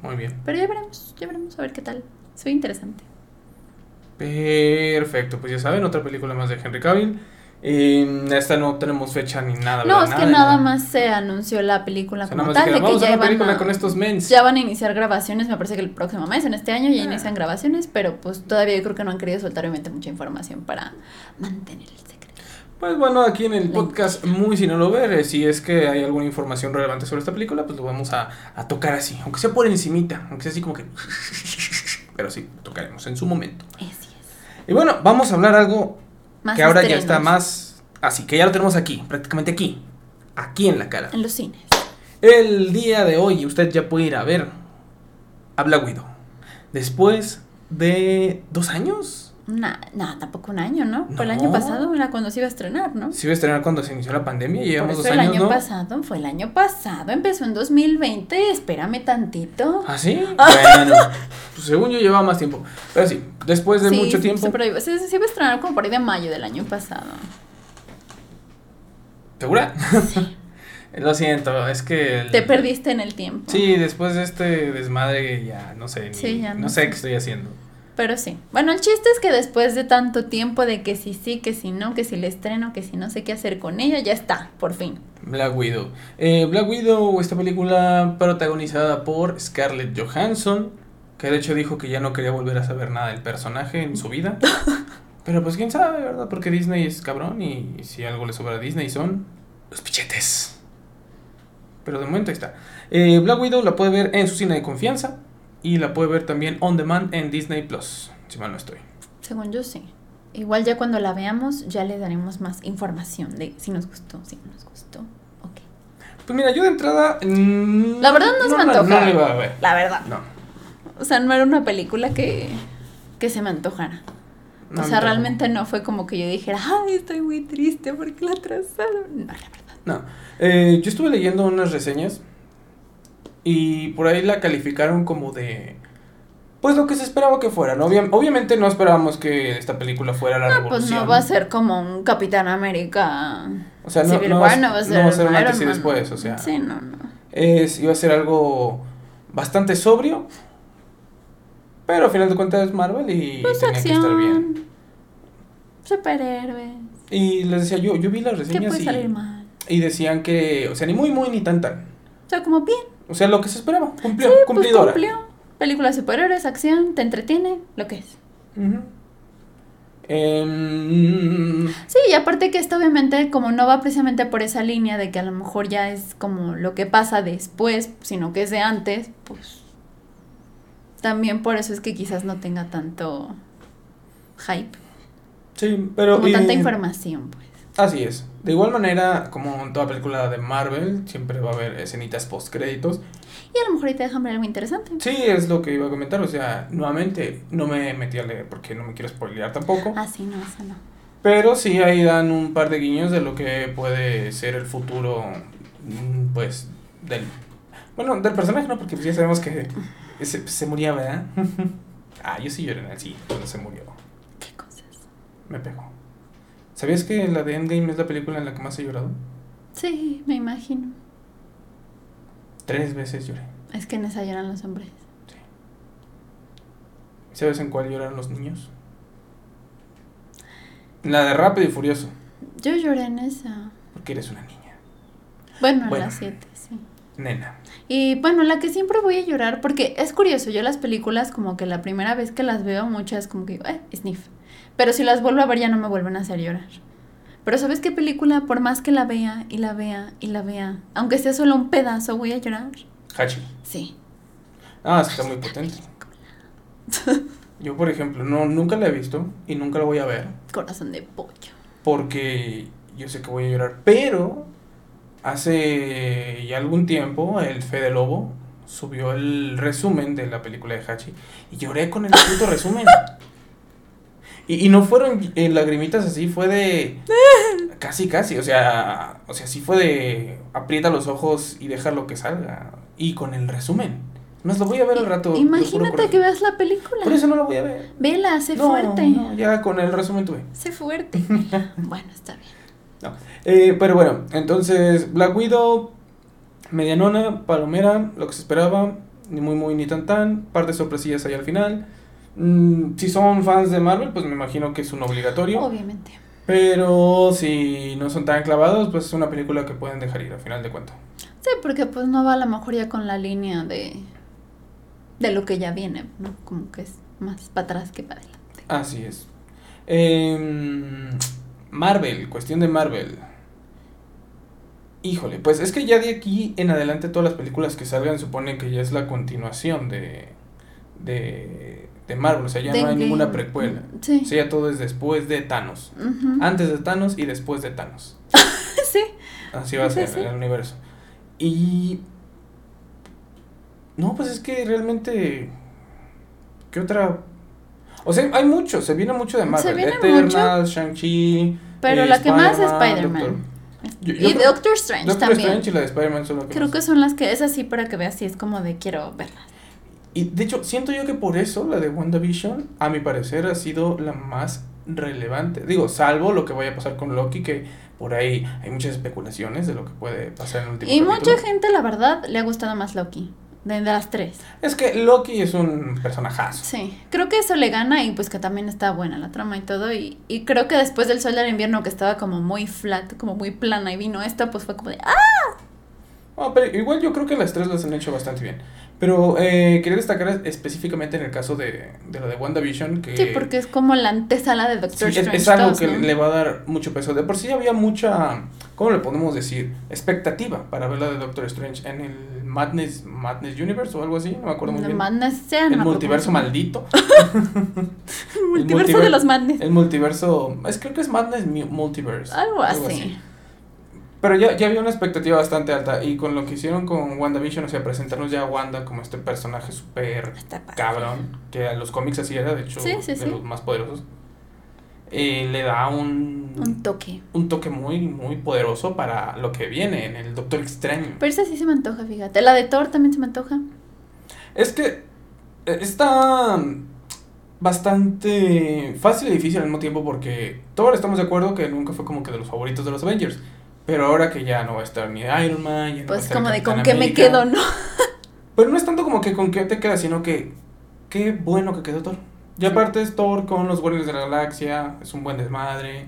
Muy bien. Pero ya veremos, ya veremos a ver qué tal. Soy interesante. Perfecto, pues ya saben, otra película más de Henry Cavill. Esta no tenemos fecha ni nada. No, es que Nada, más se anunció la película O sea, como tal, de dijeron, que vamos a ya una película van, a, con estos mens. ya van a iniciar grabaciones, me parece que el próximo mes, en este año, ya Ah. inician grabaciones, pero pues todavía yo creo que no han querido soltar obviamente mucha información para mantener el secreto. Pues bueno, aquí en el podcast muy sin lo ver, si es que hay alguna información relevante sobre esta película, pues lo vamos a, a tocar así, aunque sea por encimita, aunque sea así como que... [LAUGHS] Pero sí, tocaremos en su momento. Así es. Y bueno, vamos a hablar algo Más que ahora ya está más... Así, que ya lo tenemos aquí, prácticamente aquí, aquí en la cara. En los cines. El día de hoy usted ya puede ir a ver a Black Widow. Después de dos años. Nah, no, tampoco un año, ¿no? Fue el año pasado, era cuando se iba a estrenar, ¿no? Se iba a estrenar cuando se inició la pandemia, Por llevamos dos el años, año ¿no? pasado, fue el año pasado, empezó en 2020, espérame tantito. ¿Ah, sí? [LAUGHS] Bueno, pues según yo llevaba más tiempo. Pero sí, después de Sí, mucho sí, tiempo. Se, pero se, se iba a estrenar como por ahí de mayo del año pasado. ¿Segura? [LAUGHS] Lo siento, es que. el- Te perdiste en el tiempo. Sí, después de este desmadre ya no sé, ni- Sí, ya no, sé. qué estoy haciendo. Pero sí. Bueno, el chiste es que después de tanto tiempo de que si sí, que si no, que si le estreno, que si no sé qué hacer con ella, ya está, por fin. Black Widow. Eh, Black Widow, esta película protagonizada por Scarlett Johansson, que de hecho dijo que ya no quería volver a saber nada del personaje en su vida. [LAUGHS] Pero pues quién sabe, ¿verdad? Porque Disney es cabrón y si algo le sobra a Disney son los pichetes. Pero de momento ahí está. Eh, Black Widow la puede ver en su cine de confianza y la puede ver también on demand en Disney Plus, si mal no estoy. Según yo sí. Igual ya cuando la veamos, ya le daremos más información de si nos gustó, si no nos gustó. Ok. Pues mira, yo de entrada... mm, La verdad no se me antoja. No la iba a ver. La verdad. No. O sea, no era una película que, que se me antojara. no, o sea, realmente no fue como que yo dijera, ay, estoy muy triste porque la atrasaron. No, la verdad. No, eh, yo estuve leyendo unas reseñas y por ahí la calificaron como de... Pues lo que se esperaba que fuera, ¿no? Obvia- obviamente no esperábamos que esta película fuera la No, revolución. pues no va a ser como un Capitán América. O sea, no, Civil no, War, es- no va a ser, no va a ser un antes y después, o sea... Sí, no, no. Es, iba a ser algo bastante sobrio, pero al final de cuentas es Marvel y Pues tenía que estar bien. acción. Superhéroes. Y les decía, yo, yo vi las ¿Qué reseñas puede y, salir mal? y decían que, o sea, ni muy, muy, ni tan, tan. O sea, como bien. O sea, lo que se esperaba, cumplió, Sí, pues cumplidora. cumplió. Película de superhéroes, acción, te entretiene, lo que es. Em, Sí, y aparte que esto obviamente como no va precisamente por esa línea de que a lo mejor ya es como lo que pasa después, sino que es de antes, pues también por eso es que quizás no tenga tanto hype, sí, pero... como tanta información, pues. Así es. De igual manera, como en toda película de Marvel, siempre va a haber escenitas post créditos. Y a lo mejor ahí te dejan ver algo interesante. Sí, es lo que iba a comentar. O sea, nuevamente, no me metí a leer porque no me quiero spoilear tampoco. Ah, sí, no, eso no. Pero sí ahí dan un par de guiños de lo que puede ser el futuro, mm, pues, del... Bueno, del personaje no, porque pues ya sabemos que se, se moría, ¿verdad? [LAUGHS] ah, yo sí lloré en el sí, cuando se murió. ¿Qué cosas? Me pegó. ¿Sabías que la de Endgame es la película en la que más he llorado? Sí, me imagino. Tres veces lloré. Es que en esa lloran los hombres. ¿Sabes en cuál lloran los niños? La de Rápido y Furioso, Yo lloré en esa. porque eres una niña. Bueno, Bueno. en las siete, sí. Nena. Y bueno, la que siempre voy a llorar, porque es curioso, yo las películas como que la primera vez que las veo, muchas como que digo, eh, sniff. Pero si las vuelvo a ver ya no me vuelven a hacer llorar. Pero ¿sabes qué película? Por más que la vea y la vea y la vea, aunque sea solo un pedazo, voy a llorar. Hachi. Sí. Ah, está muy potente. Yo, por ejemplo, no, nunca la he visto y nunca la voy a ver Corazón de pollo. porque yo sé que voy a llorar. Pero hace ya algún tiempo el Fede Lobo subió el resumen de la película de Hachi y lloré con el puto resumen. [LAUGHS] Y, y no fueron eh, lagrimitas así, fue de [LAUGHS] casi casi, o sea, o sea, sí fue de aprieta los ojos y deja lo que salga y con el resumen. Más lo voy a ver al rato. Imagínate que veas la película. Por eso no lo voy a ver. Vela, sé No, fuerte. no, ya con el resumen tuve. Sé fuerte. [LAUGHS] bueno, está bien. No. Eh, pero bueno, entonces Black Widow, medianona, palomera, lo que se esperaba, ni muy muy ni tan tan, par de sorpresillas ahí al final. Mm, si son fans de Marvel, pues me imagino que es un obligatorio. Obviamente. Pero si no son tan clavados, pues es una película que pueden dejar ir al final de cuentas. Sí, porque pues no va a lo mejor ya con la línea de, de lo que ya viene, ¿no? Como que es más para atrás que para adelante. Así es. Em, Marvel, cuestión de Marvel. Híjole, pues es que ya de aquí en adelante todas las películas que salgan suponen que ya es la continuación de, de, de Marvel, o sea, ya De no hay ninguna precuela. Sí. O sea, ya todo es después de Thanos. Antes de Thanos y después de Thanos. [LAUGHS] sí. Así va a ser sí. el universo. Y... No, pues es que realmente... ¿Qué otra? O sea, hay mucho, se viene mucho de Marvel. viene Eternals, Shang-Chi. Pero eh, la que más es Spider-Man, Spider-Man. Doctor- Yo- yo y creo- Doctor Strange Doctor también. Strange y la de Spider-Man son las que Creo más. que son las que es así para que veas si es como de quiero verlas. Y de hecho, siento yo que por eso la de WandaVision, a mi parecer, ha sido la más relevante. Digo, salvo lo que vaya a pasar con Loki, que por ahí hay muchas especulaciones de lo que puede pasar en el último Y capítulo. mucha gente, la verdad, le ha gustado más Loki. De, de las tres. Es que Loki es un personajazo. Sí. Creo que eso le gana y pues que también está buena la trama y todo. Y, y creo que después del sol del invierno que estaba como muy flat, como muy plana y vino esta, pues fue como de ¡ah! Ah, pero igual yo creo que las tres las han hecho bastante bien. Pero eh, quería destacar específicamente en el caso de, de lo de WandaVision que... Sí, porque es como la antesala de Sí, Doctor es, Strange. es algo 2, que ¿no? le va a dar mucho peso. De por sí había mucha, ¿cómo le podemos decir? Expectativa para ver la de Doctor Strange en el Madness, Madness Universe o algo así, no me acuerdo muy The bien. Madness, sí, no el acuerdo multiverso maldito. [LAUGHS] El multiverso multiver- de los Madness. El multiverso, es creo que es Madness Mu- Multiverse. Algo así. Pero ya, ya había una expectativa bastante alta y con lo que hicieron con WandaVision, o sea, presentarnos ya a Wanda como este personaje súper cabrón, que a los cómics así era, de hecho, Sí, sí, de sí. los más poderosos, eh, le da un, Un toque. un toque muy, muy poderoso para lo que viene en el Doctor Extraño. Pero esa sí se me antoja, fíjate. La de Thor también se me antoja. Es que eh, está bastante fácil y difícil al mismo tiempo porque todos estamos de acuerdo que nunca fue como que de los favoritos de los Avengers. Pero ahora que ya no va a estar ni Iron Man, ya no va a Pues estar como de con qué me quedo, ¿no? Pero no es tanto como que con qué te quedas, sino que qué bueno que quedó Thor. Y aparte es Thor con los Guardianes de la Galaxia, es un buen desmadre.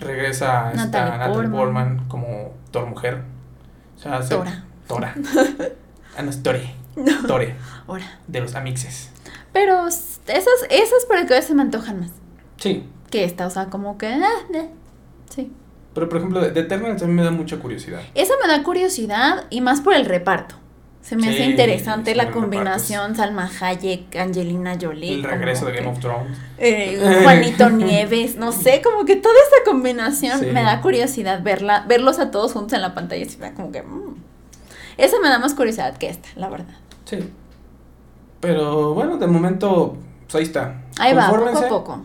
Regresa esta Natalie Natalie Portman. Portman como Thor mujer. O sea, hace- Tora. Tora. [LAUGHS] Ah, no, es Tore. Tore, Ahora. de los Amixes. Pero esas, esas para que se me antojan más. Sí, Que esta, o sea, como que. ah, eh. Sí. Pero por ejemplo, de Eternals a mí me da mucha curiosidad. Esa me da curiosidad y más por el reparto. Se me Sí, hace interesante la combinación Salma Hayek, Angelina Jolie. El regreso de que, Game of Thrones. eh, Juanito [LAUGHS] Nieves, no sé, como que toda esa combinación Sí. me da curiosidad verla, verlos a todos juntos en la pantalla se me da como que mm. esa me da más curiosidad que esta, la verdad. Sí. Pero bueno, de momento, pues ahí está. Ahí va, poco a poco.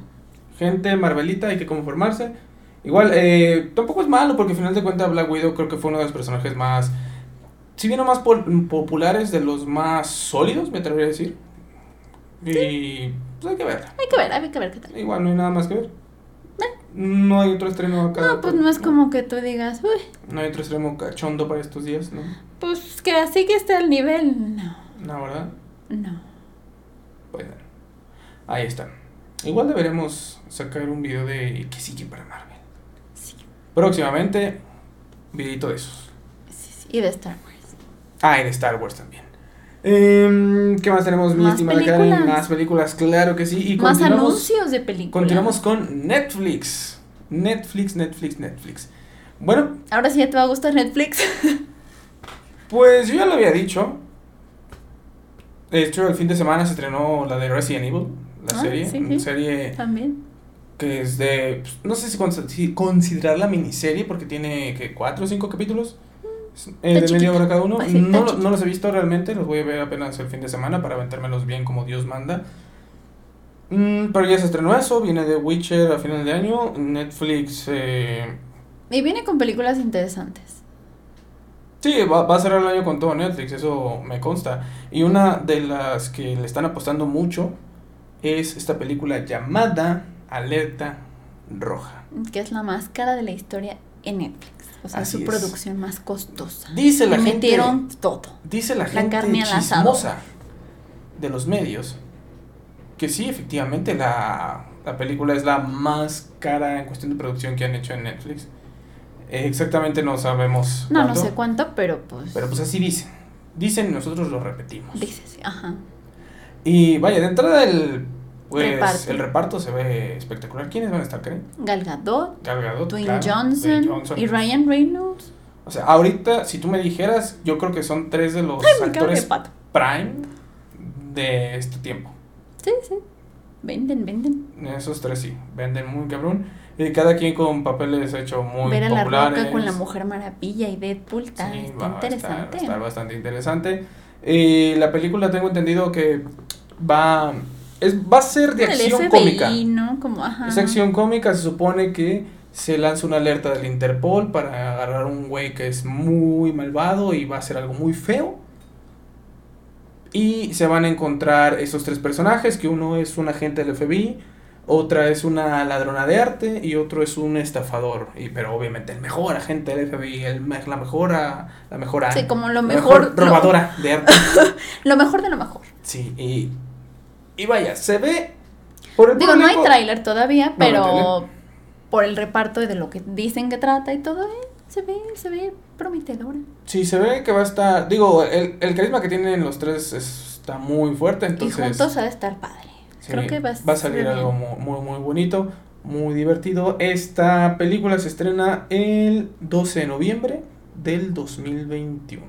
Gente Marvelita, hay que conformarse. Igual, eh, tampoco es malo porque al final de cuentas Black Widow creo que fue uno de los personajes más, si bien no más pol- populares, de los más sólidos, me atrevería a decir. Y pues hay que verla. Hay que ver, hay que ver qué tal. Igual no hay nada más que ver. No hay otro estreno acá. No, pues no es como que tú digas, uy, No hay otro estreno cachondo para estos días, ¿no? pues que así que esté al nivel, no, No, ¿verdad? no. Pues bueno. Ahí está. Igual deberemos sacar un video de qué sigue para Marvel. Próximamente, videito de esos. sí, sí. Y de Star Wars. Ah, y de Star Wars también. Em, ¿Qué más tenemos, mi estimada Karen? Más películas, claro que sí. Y Más anuncios de películas. continuamos con Netflix. Netflix, Netflix, Netflix. Bueno, Ahora sí ya te va a gustar Netflix. [LAUGHS] pues yo ya lo había dicho. De hecho, el fin de semana se estrenó la de Resident Evil, la Ah, serie. sí, sí. serie También. Que es de. pues, no sé si, cons- si considerarla miniserie porque tiene que cuatro o cinco capítulos. Eh, de media hora cada uno. Pues sí, está no, no los he visto realmente, los voy a ver apenas el fin de semana para aventármelos bien como Dios manda. Mm, pero ya se estrenó eso, viene de Witcher a final de año. Netflix. Eh, Y viene con películas interesantes. Sí, va, va a cerrar el año con todo Netflix, eso me consta. Y una de las que le están apostando mucho es esta película llamada Alerta Roja. Que es la más cara de la historia en Netflix. O sea, Así su es. producción más costosa. Dice la Le gente, metieron todo. dice la la gente carne chismosa de los medios que sí, efectivamente la, La película es la más cara en cuestión de producción que han hecho en Netflix. Eh, exactamente no sabemos. No, cuánto, no sé cuánto, pero pues. Pero pues así dicen. Dicen y nosotros lo repetimos. Dice, sí, ajá. Y vaya, de entrada el, pues, Reparto. el reparto se ve espectacular. ¿Quiénes van a estar, Karen? Gal Gadot, Gal Gadot, Dwayne claro, Johnson, Dwayne Johnson. y Ryan Reynolds. O sea, ahorita, si tú me dijeras, yo creo que son tres de los Ay, de actores prime de este tiempo. Sí, sí. Venden, venden. Esos tres sí, venden muy cabrón. Y cada quien con papeles hecho muy Ver a la populares. roca con la Mujer Maravilla y Deadpool está, Sí, está va interesante. Está, bastante interesante. Y la película tengo entendido que va, es, va a ser de acción FBI, cómica. ¿no? Como, ajá. Es acción cómica, se supone que se lanza una alerta del Interpol para agarrar a un güey que es muy malvado y va a hacer algo muy feo. Y se van a encontrar esos tres personajes, que uno es un agente del FBI, otra es una ladrona de arte y otro es un estafador. Y, pero obviamente el mejor agente del FBI, el, la mejor, a- la mejor, Sí, como lo mejor. lo- robadora de arte. [LAUGHS] Lo, mejor de lo mejor. Sí, y, y vaya, se ve... Por el Digo, no hay tráiler todavía, no pero por el reparto de lo que dicen que trata y todo, eh, se ve, se ve prometedora. Sí, se ve que va a estar. Digo, el, el carisma que tienen los tres está muy fuerte. Entonces, y juntos ha de estar padre. sí, Creo que va, a salir bien. algo muy, muy, muy bonito, muy divertido. Esta película se estrena el 12 de noviembre del 2021.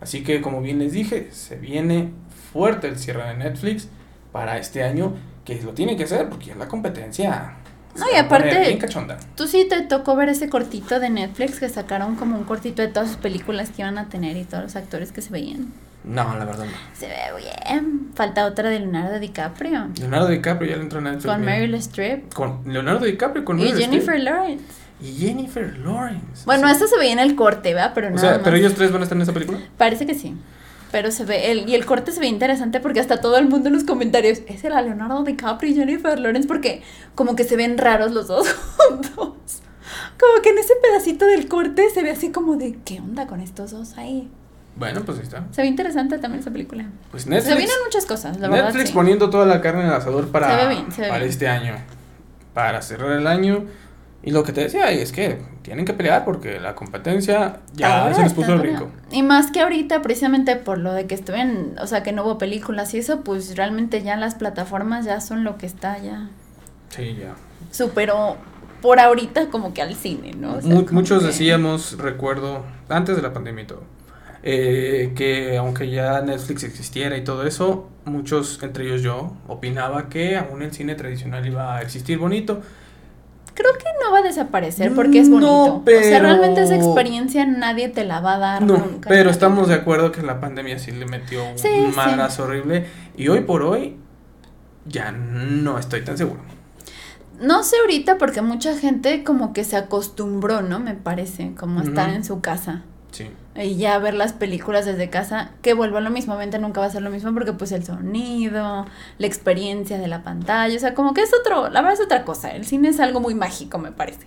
Así que, como bien les dije, se viene fuerte el cierre de Netflix para este año, que lo tiene que hacer porque la competencia. No, y aparte- Bien cachonda. Tú sí te tocó ver ese cortito de Netflix que sacaron como un cortito de todas sus películas que iban a tener y todos los actores que se veían. No, la verdad no. Se ve bien. Falta otra de Leonardo DiCaprio. Leonardo DiCaprio ya le entró en Netflix. Con. Meryl Streep. Con Leonardo DiCaprio, con Y Meryl Jennifer Streep. Lawrence. Y Jennifer Lawrence. Bueno, Sí. se veía en el corte, ¿verdad? Pero O nada sea, más. pero ellos tres van a estar en esa película. Parece que sí. Pero se ve, el, y el corte se ve interesante porque hasta todo el mundo en los comentarios, ese era Leonardo DiCaprio y Jennifer Lawrence porque como que se ven raros los dos [LAUGHS] juntos. Como que en ese pedacito del corte se ve así como de, ¿qué onda con estos dos ahí? Bueno, pues ahí está. Se ve interesante también esa película. Pues Se Netflix. vienen muchas cosas, la verdad. Netflix sí. poniendo toda la carne en el asador para, Se bien, se para este año. Para cerrar el año. Y lo que te decía es que tienen que pelear porque la competencia ya Ahora se les puso el brinco. Y más que ahorita, precisamente por lo de que estuvieron, o sea, que no hubo películas y eso, pues realmente ya las plataformas ya son lo que está ya. Sí, ya. Superó por ahorita como que al cine, ¿no? O sea, Mu- muchos que- decíamos, recuerdo, antes de la pandemia y todo, eh, que aunque ya Netflix existiera y todo eso, muchos, entre ellos yo, opinaba que aún el cine tradicional iba a existir bonito. Creo que no va a desaparecer porque es No, bonito. O sea, pero- realmente esa experiencia nadie te la va a dar No, nunca. pero estamos de acuerdo que la pandemia sí le metió un Sí, sí. madrazo horrible y hoy por hoy ya no estoy tan seguro. No sé ahorita porque mucha gente como que se acostumbró, ¿no? Me parece, como a estar en su casa. Sí. Y ya ver las películas desde casa, que vuelvo a lo mismo, obviamente nunca va a ser lo mismo porque pues el sonido, la experiencia de la pantalla, o sea, como que es otro, la verdad es otra cosa, el cine es algo muy mágico, me parece.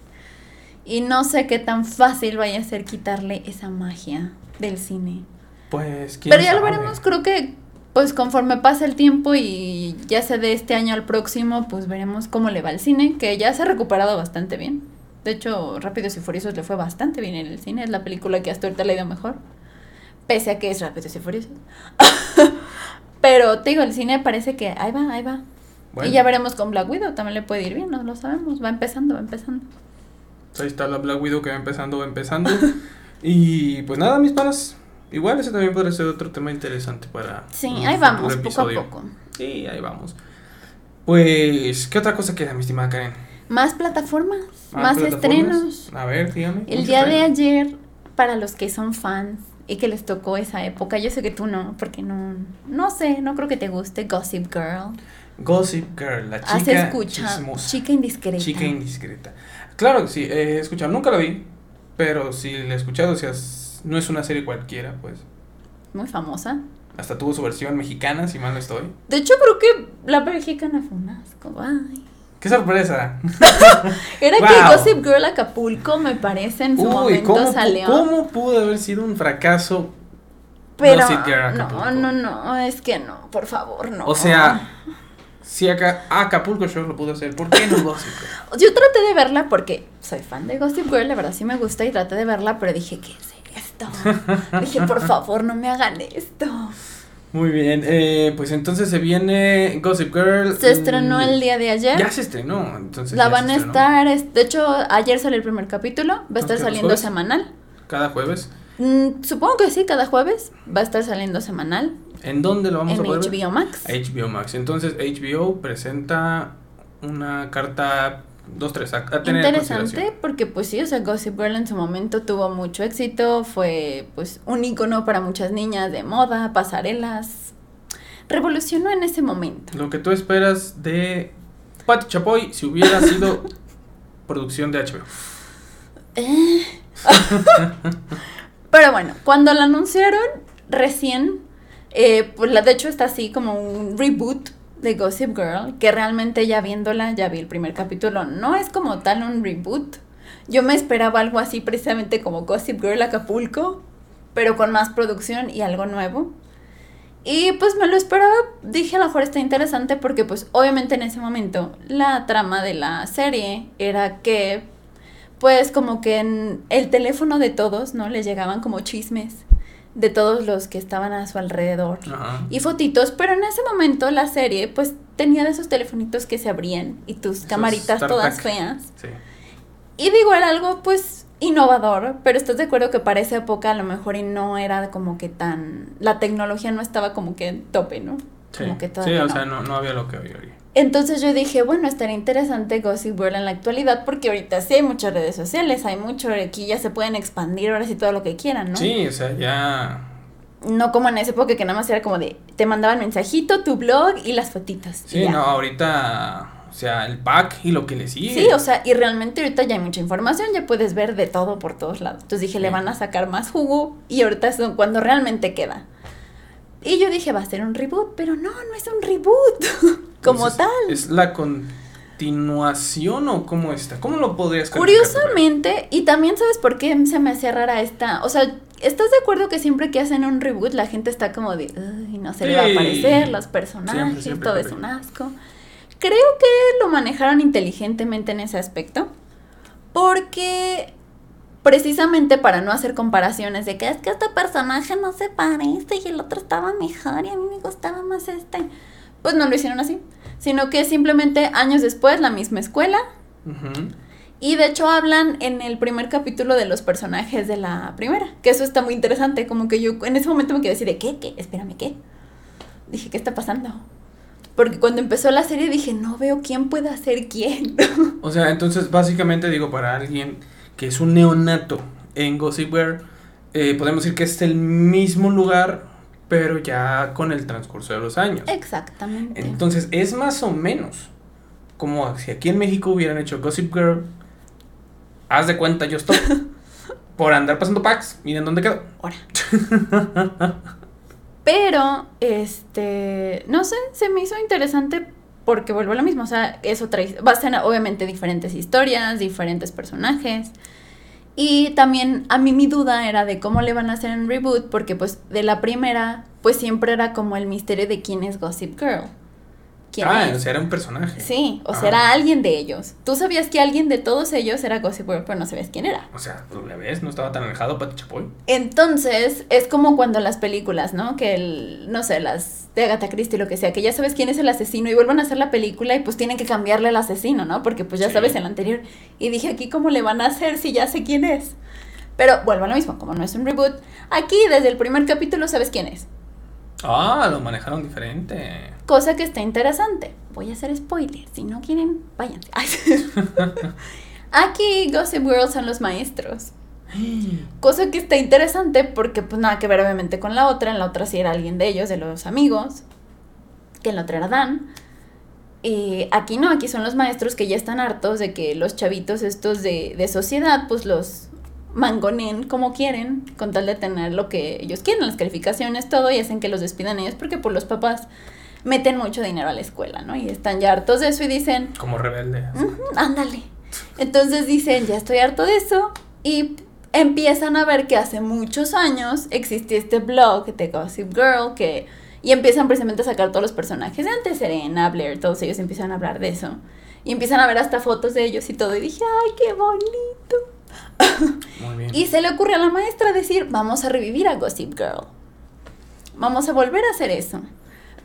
Y no sé qué tan fácil vaya a ser quitarle esa magia del cine. Pues quién Pero ya lo veremos, creo que pues conforme pasa el tiempo y ya sea de este año al próximo, pues veremos cómo le va al cine, que ya se ha recuperado bastante bien. De hecho, Rápidos y Furiosos le fue bastante bien en el cine, es la película que hasta ahorita le ha ido mejor. Pese a que es Rápidos y Furiosos. [LAUGHS] Pero te digo, el cine parece que ahí va, ahí va. Bueno, Y ya veremos con Black Widow, también le puede ir bien, no lo sabemos, va empezando, va empezando. pues ahí está la Black Widow que va empezando, va empezando. [LAUGHS] y pues nada, mis panas. Igual ese también podría ser otro tema interesante para. Sí, ahí vamos, poco a poco. Sí, ahí vamos. Pues, ¿qué otra cosa queda, mi estimada Karen? Más plataformas, ¿Más más, plataformas? estrenos. A ver, dígame. El día de ayer, para los que son fans y que les tocó esa época, yo sé que tú no, porque no, no sé, no creo que te guste Gossip Girl. Gossip Girl, la chica chismosa. chica indiscreta. Chica indiscreta. Claro que sí, he escuchado, nunca la vi, pero sí la he escuchado, o sea, no es una serie cualquiera, pues. Muy famosa. Hasta tuvo su versión mexicana, si mal no estoy. De hecho, creo que la mexicana fue un asco. Ay. ¡Qué sorpresa! [LAUGHS] Era Wow. que Gossip Girl Acapulco, me parece, en su Uy, momento ¿cómo, salió. ¿cómo pudo haber sido un fracaso? Pero Gossip Girl no, no, no, es que no, por favor, no. O sea, Si acá Acapulco Shore lo pudo hacer, ¿por qué no Gossip Girl? [LAUGHS] Yo traté de verla porque soy fan de Gossip Girl, la verdad sí me gusta y traté de verla, pero dije, ¿qué es esto? [LAUGHS] dije, por favor, no me hagan esto. Muy bien, eh, pues entonces se viene Gossip Girl. Se estrenó el día de ayer. Ya se estrenó, entonces. La van a estar, es- de hecho, ayer salió el primer capítulo, va a estar ¿los saliendo semanal. Cada jueves. Mm, supongo que sí, cada jueves va a estar saliendo semanal ¿En dónde lo vamos en a poder? HBO Max. HBO Max. Entonces HBO presenta una carta 2-3 a, a tener en Interesante porque pues sí, o sea, Gossip Girl en su momento tuvo mucho éxito, fue pues un icono para muchas niñas de moda, pasarelas, revolucionó en ese momento. Lo que tú esperas de Patti Chapoy si hubiera sido [LAUGHS] producción de HBO. Eh. [LAUGHS] Pero bueno, cuando la anunciaron recién, eh, pues la de hecho está así como un reboot de Gossip Girl, que realmente ya viéndola, ya vi el primer capítulo, no es como tal un reboot. Yo me esperaba algo así precisamente como Gossip Girl Acapulco, pero con más producción y algo nuevo. Y pues me lo esperaba, dije a lo mejor está interesante porque pues obviamente en ese momento la trama de la serie era que pues como que en el teléfono de todos, ¿no? Les llegaban como chismes de todos los que estaban a su alrededor Ajá. y fotitos, pero en ese momento la serie pues tenía de esos telefonitos que se abrían y tus Esos camaritas todas feas. Sí. Y digo, era algo pues innovador, pero estás de acuerdo que para esa época a lo mejor y no era como que tan... La tecnología no estaba como que en tope, ¿no? Sí, Como que sí o no. sea, no, no había lo que había hoy. Entonces yo dije, bueno, estaría interesante Gossip Girl en la actualidad porque ahorita sí hay muchas redes sociales, hay mucho, aquí ya se pueden expandir ahora sí todo lo que quieran, ¿no? Sí, o sea, ya. No como en esa época que nada más era como de, te mandaban mensajito, tu blog y las fotitas. Sí, no, ahorita. O sea, el pack y lo que le sigue. Sí, o sea, y realmente ahorita ya hay mucha información, ya puedes ver de todo por todos lados. Entonces dije, le van a sacar más jugo y ahorita es cuando realmente queda. Y yo dije, va a ser un reboot, pero no, no es un reboot [LAUGHS] como Entonces, tal. ¿Es la continuación o cómo está? ¿Cómo lo podrías? Curiosamente, y también sabes por qué se me hacía rara esta, o sea, ¿estás de acuerdo que siempre que hacen un reboot la gente está como de, "Ay, no se le va a aparecer, los personajes, Siempre, siempre, todo es un asco? Creo que lo manejaron inteligentemente en ese aspecto, porque precisamente para no hacer comparaciones de que es que este personaje no se parece y el otro estaba mejor y a mí me gustaba más este, pues no lo hicieron así, sino que simplemente años después la misma escuela, y de hecho hablan en el primer capítulo de los personajes de la primera, que eso está muy interesante, como que yo en ese momento me quedé así de, ¿qué? ¿Qué? Espérame, ¿qué? Dije, ¿qué está pasando? Porque cuando empezó la serie dije, no veo quién puede ser quién. [LAUGHS] O sea, entonces, básicamente digo, para alguien que es un neonato en Gossip Girl, eh, podemos decir que es el mismo lugar, pero ya con el transcurso de los años. Exactamente. Entonces, es más o menos como si aquí en México hubieran hecho Gossip Girl. Haz de cuenta, yo estoy. [LAUGHS] por andar pasando packs, miren dónde quedó. Ahora. [LAUGHS] Pero, este, no sé, se me hizo interesante porque vuelvo a lo mismo, o sea, es otra, va a ser obviamente diferentes historias, diferentes personajes. Y también a mí mi duda era de cómo le van a hacer en reboot, porque pues de la primera, pues siempre era como el misterio de quién es Gossip Girl. ¿Quién ah, es? o sea, era un personaje. Sí, o Ah. sea, era alguien de ellos. Tú sabías que alguien de todos ellos era Gossip Girl, pero no sabías quién era. O sea, ¿lo ves? No estaba tan alejado Pati Chapoy. Entonces, es como cuando las películas, ¿no? Que el, no sé, las de Agatha Christie, lo que sea, que ya sabes quién es el asesino y vuelven a hacer la película y pues tienen que cambiarle al asesino, ¿no? Porque pues ya Sí. sabes el anterior. Y dije, aquí cómo le van a hacer si ya sé quién es. Pero vuelvo a lo mismo, como no es un reboot, aquí desde el primer capítulo sabes quién es. Ah, lo manejaron diferente. Cosa que está interesante. Voy a hacer spoiler. Si no quieren, váyanse. [LAUGHS] Aquí Gossip Girl son los maestros. [GASPS] Cosa que está interesante porque pues nada que ver obviamente con la otra. En la otra sí era alguien de ellos, de los amigos. Que en la otra era Dan. Y aquí no, aquí son los maestros que ya están hartos de que los chavitos estos de, de sociedad pues los mangonen como quieren con tal de tener lo que ellos quieren, las calificaciones, todo y hacen que los despidan ellos porque por los papás meten mucho dinero a la escuela, ¿no? Y están ya hartos de eso y dicen, Como rebelde. Ándale. Entonces dicen, ya estoy harto de eso. Y empiezan a ver que hace muchos años existía este blog de Gossip Girl que Y empiezan precisamente a sacar todos los personajes de antes, Serena, Blair, todos ellos empiezan a hablar de eso. Y empiezan a ver hasta fotos de ellos y todo. Y dije, ay, qué bonito. Muy bien. Y se le ocurrió a la maestra decir, vamos a revivir a Gossip Girl. Vamos a volver a hacer eso.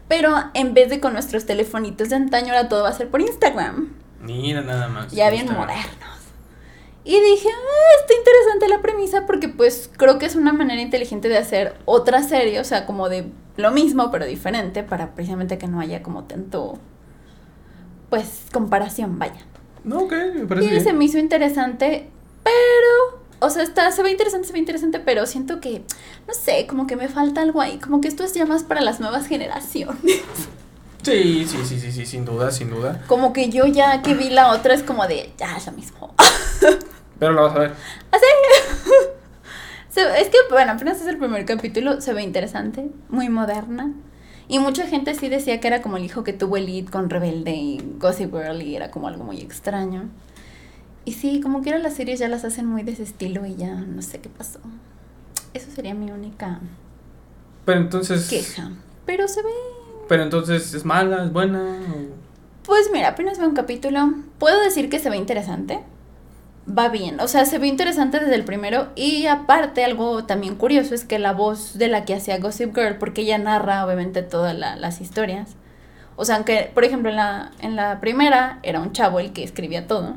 Pero en vez de con nuestros telefonitos de antaño, ahora todo va a ser por Instagram. Mira nada más. Ya bien Instagram. modernos. Y dije, ah, está interesante la premisa porque pues creo que es una manera inteligente de hacer otra serie, o sea, como de lo mismo pero diferente para precisamente que no haya como tanto, pues, comparación, vaya. No, ok, me parece Y bien. se me hizo interesante, pero, o sea, está, se ve interesante, se ve interesante, pero siento que, no sé, como que me falta algo ahí, como que esto es ya más para las nuevas generaciones. [LAUGHS] Sí, sí, sí, sí, sí, sin duda, sin duda. Como que yo ya que vi la otra es como de, ya es lo mismo. [LAUGHS] Pero lo vas a ver. Así. [LAUGHS] Se- es que, bueno, apenas es el primer capítulo, se ve interesante, muy moderna. Y mucha gente sí decía que era como el hijo que tuvo Elite con Rebelde y Gossip Girl y era como algo muy extraño. Y sí, como que ahora las series ya las hacen muy de ese estilo y ya no sé qué pasó. Eso sería mi única Pero entonces. queja. Pero se ve... Pero entonces es mala, es buena. o- Pues mira, apenas veo un capítulo. Puedo decir que se ve interesante. Va bien. O sea, se ve interesante desde el primero. Y aparte, algo también curioso es que la voz de la que hacía Gossip Girl, porque ella narra obviamente todas la- las historias. O sea, aunque, por ejemplo, en la, en la primera era un chavo el que escribía todo.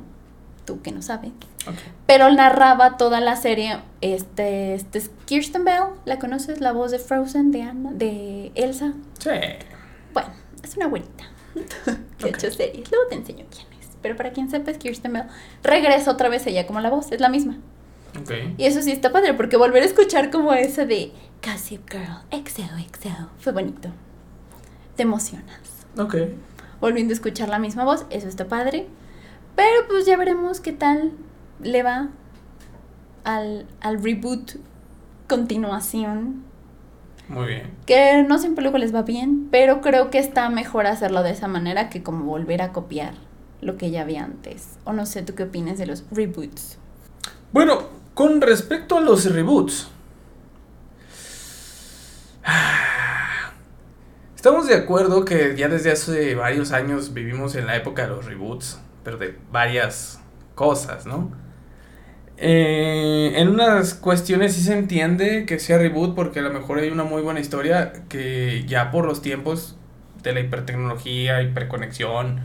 Tú que no sabes. Ok. Pero narraba toda la serie. Este, este es Kirsten Bell. ¿La conoces? La voz de Frozen, de Anna, de Elsa. Sí. Bueno, es una abuelita [LAUGHS] que Ok. ha hecho series. Luego te enseño quién es. Pero para quien sepa es Kirsten Bell. Regresa otra vez ella como la voz, es la misma. Ok. Y eso sí está padre, porque volver a escuchar como esa de Gossip Girl, XO, XO, fue bonito. Te emocionas. Ok. Volviendo a escuchar la misma voz, eso está padre. Pero pues ya veremos qué tal le va al, al reboot continuación Muy bien. que no siempre luego les va bien, pero creo que está mejor hacerlo de esa manera que como volver a copiar lo que ya había antes. O no sé, ¿tú qué opinas de los reboots? Bueno, con respecto a los reboots. [SIGHS] Estamos de acuerdo que ya desde hace varios años vivimos en la época de los reboots, pero de varias cosas, ¿no? Eh, en unas cuestiones sí se entiende que sea reboot porque a lo mejor hay una muy buena historia que ya por los tiempos de la hipertecnología, hiperconexión,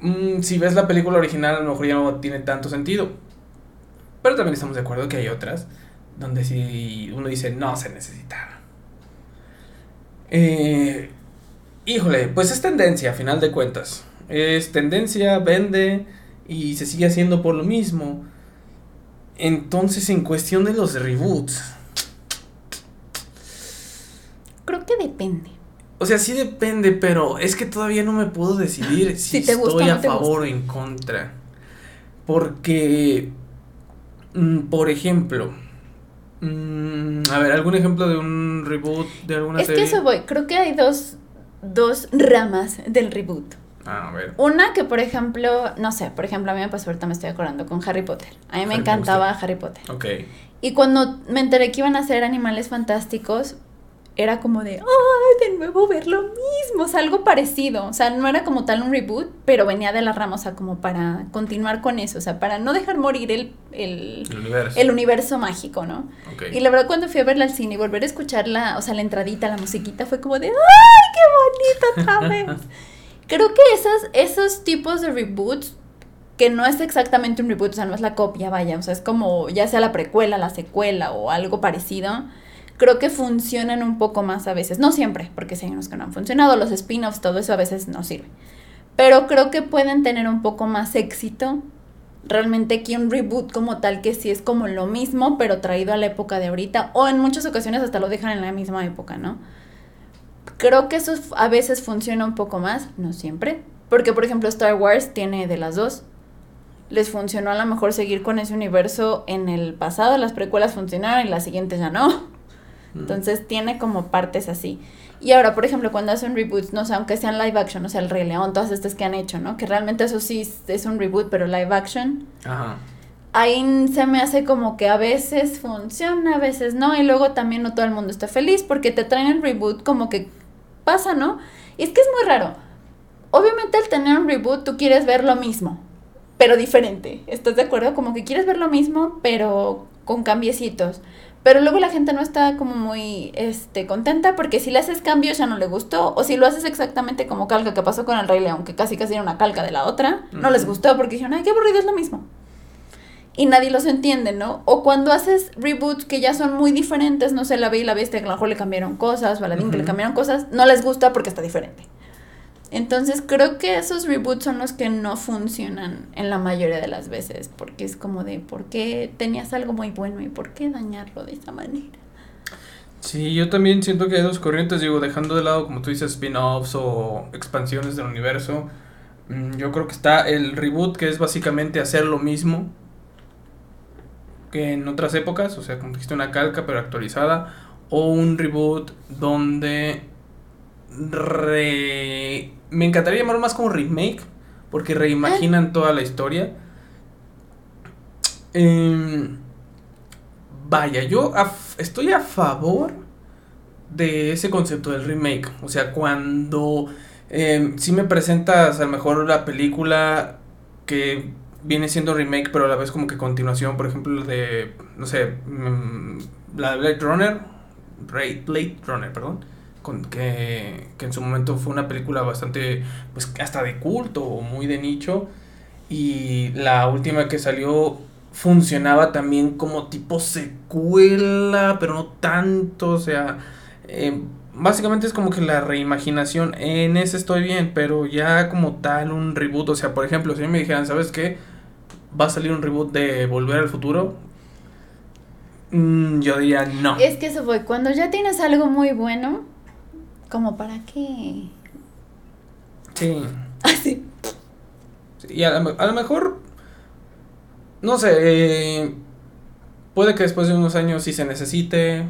mm, si ves la película original a lo mejor ya no tiene tanto sentido. Pero también estamos de acuerdo que hay otras donde si uno dice no se necesitaba. Eh, híjole, pues es tendencia a final de cuentas. Es tendencia, vende y se sigue haciendo por lo mismo. Entonces, en cuestión de los reboots, Creo que depende. o sea, sí depende, pero es que todavía no me puedo decidir [LAUGHS] si, Si te gusta o estoy no a te favor o en contra. Porque, mm, por ejemplo, mm, a ver, algún ejemplo de un reboot de alguna Es que serie. eso voy, creo que hay dos, dos ramas del reboot. Ah, a ver. Una que, por ejemplo, no sé, por ejemplo, a mí me pasó ahorita, me estoy acordando con Harry Potter. A mí me Harry encantaba Harry Potter. Ok. Y cuando me enteré que iban a ser animales fantásticos, era como de, ¡ay, de nuevo ver lo mismo! O sea, algo parecido. O sea, no era como tal un reboot, pero venía de la rama, o sea, como para continuar con eso, o sea, para no dejar morir el, el, El universo. el universo mágico, ¿no? Ok. Y la verdad, cuando fui a verla al cine y volver a escuchar la, o sea, la entradita, la musiquita, fue como de, ¡ay, qué bonito otra vez! [LAUGHS] Creo que esas, esos tipos de reboots, que no es exactamente un reboot, o sea, no es la copia, vaya, o sea, es como ya sea la precuela, la secuela o algo parecido, creo que funcionan un poco más a veces. No siempre, porque hay unos que no han funcionado, los spin-offs, todo eso a veces no sirve. Pero creo que pueden tener un poco más éxito realmente que un reboot como tal, que sí es como lo mismo, pero traído a la época de ahorita, o en muchas ocasiones hasta lo dejan en la misma época, ¿no? Creo que eso a veces funciona un poco más, no siempre, porque por ejemplo Star Wars tiene de las dos. Les funcionó a lo mejor seguir con ese universo en el pasado, las precuelas funcionaron y las siguientes ya no. Mm. Entonces tiene como partes así. Y ahora, por ejemplo, cuando hacen reboots, no sé, aunque sean live action, o sea, El Rey León, todas estas que han hecho, ¿no? Que realmente eso sí es- es un reboot, pero live action. Ajá. Ahí se me hace como que a veces funciona, a veces no, y luego también no todo el mundo está feliz porque te traen el reboot como que pasa, ¿no? Y es que es muy raro. Obviamente al tener un reboot tú quieres ver lo mismo, pero diferente. ¿Estás de acuerdo? Como que quieres ver lo mismo, pero con cambiecitos. Pero luego la gente no está como muy este, contenta porque si le haces cambios ya no le gustó. O si lo haces exactamente como calca que pasó con el Rey León, que casi casi era una calca de la otra, no les gustó porque dijeron, ay, qué aburrido es lo mismo y nadie los entiende, ¿no? O cuando haces reboots que ya son muy diferentes, no sé, la Bella y la Bestia, que a lo mejor le cambiaron cosas, Baladín, que le cambiaron cosas, no les gusta porque está diferente. Entonces creo que esos reboots son los que no funcionan en la mayoría de las veces, porque es como de, ¿por qué tenías algo muy bueno y por qué dañarlo de esa manera? Sí, yo también siento que hay dos corrientes, digo, dejando de lado, como tú dices, spin-offs o expansiones del universo. Mm, yo creo que está el reboot, que es básicamente hacer lo mismo, que en otras épocas, o sea, como dijiste, una calca pero actualizada, o un reboot donde re... me encantaría llamarlo más como remake, porque reimaginan ah. toda la historia. Em, vaya, yo estoy a favor de ese concepto del remake, o sea, cuando eh, si me presentas a lo mejor la película que viene siendo remake, pero a la vez como que continuación, por ejemplo, de, no sé, mm, la de Blade Runner, Blade Runner, perdón, con, que, que en su momento fue una película bastante, pues hasta de culto o muy de nicho, y la última que salió funcionaba también como tipo secuela, pero no tanto, o sea, eh, básicamente es como que la reimaginación, en ese estoy bien, pero ya como tal un reboot, o sea, por ejemplo, si me dijeran, ¿sabes qué? Va a salir un reboot de Volver al Futuro. Mm, yo diría no. Es que eso fue, cuando ya tienes algo muy bueno, como para qué. Sí. Así. y a, lo mejor, no sé, eh, puede que después de unos años sí se necesite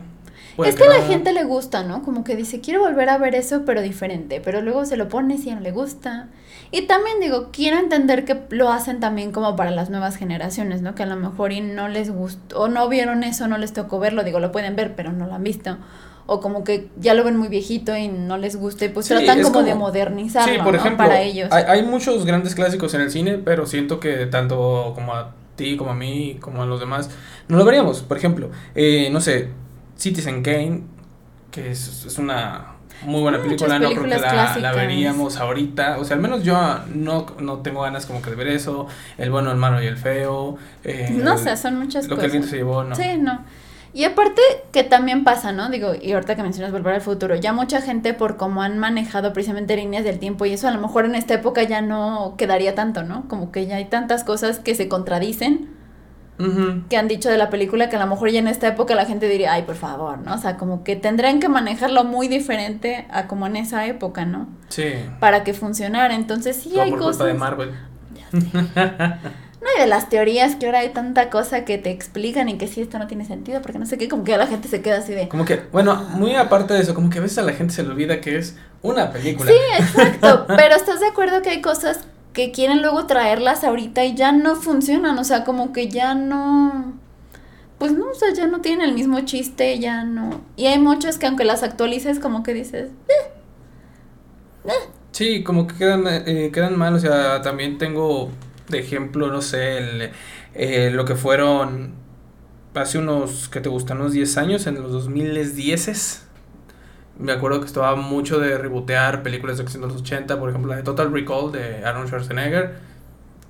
es que, a la gente le gusta, ¿no? Como que dice, quiero volver a ver eso, pero diferente. Pero luego se lo pone si no le gusta. Y también digo, quiero entender que lo hacen también como para las nuevas generaciones, ¿no? Que a lo mejor y no les gustó, o no vieron eso, no les tocó verlo. Digo, lo pueden ver, pero no lo han visto. O como que ya lo ven muy viejito y no les gusta y pues tratan como, de modernizarlo, sí, por ejemplo, Para ellos. Hay, hay muchos grandes clásicos en el cine, pero siento que tanto como a ti, como a mí, como a los demás, no lo veríamos. Por ejemplo, eh, no sé, Citizen Kane, que es, es una muy buena película, no creo que la, veríamos ahorita, o sea, al menos yo no, no tengo ganas como que de ver eso, El bueno, el malo y el feo. Eh, no sé, son muchas cosas. Lo que el viento se llevó, ¿no? Sí, no. Y aparte que también pasa, ¿no? Digo, y ahorita que mencionas volver al futuro, ya mucha gente por cómo han manejado precisamente líneas del tiempo y eso a lo mejor en esta época ya no quedaría tanto, ¿no? Como que ya hay tantas cosas que se contradicen que han dicho de la película que a lo mejor ya en esta época la gente diría, ay, por favor, ¿no? O sea, como que tendrán que manejarlo muy diferente a como en esa época, ¿no? Sí. Para que funcionara. Entonces sí hay cosas. de Marvel. [LAUGHS] No, y de las teorías que ahora hay tanta cosa que te explican y que sí, esto no tiene sentido, porque no sé qué, como que la gente se queda así de... Como que, bueno, muy aparte de eso, como que a veces a la gente se le olvida que es una película. Sí, exacto, [LAUGHS] pero ¿estás de acuerdo que hay cosas que quieren luego traerlas ahorita y ya no funcionan, o sea, como que ya no, pues no, o sea, ya no tienen el mismo chiste, ya no. Y hay muchos que aunque las actualices, como que dices, eh, eh". Sí, como que quedan, eh, quedan mal, o sea, también tengo de ejemplo, no sé, el, lo que fueron hace unos, que te gustan? Unos 10 años, en los 2010 me acuerdo que estaba mucho de rebotear películas de acción de los 80, por ejemplo la de Total Recall de Arnold Schwarzenegger.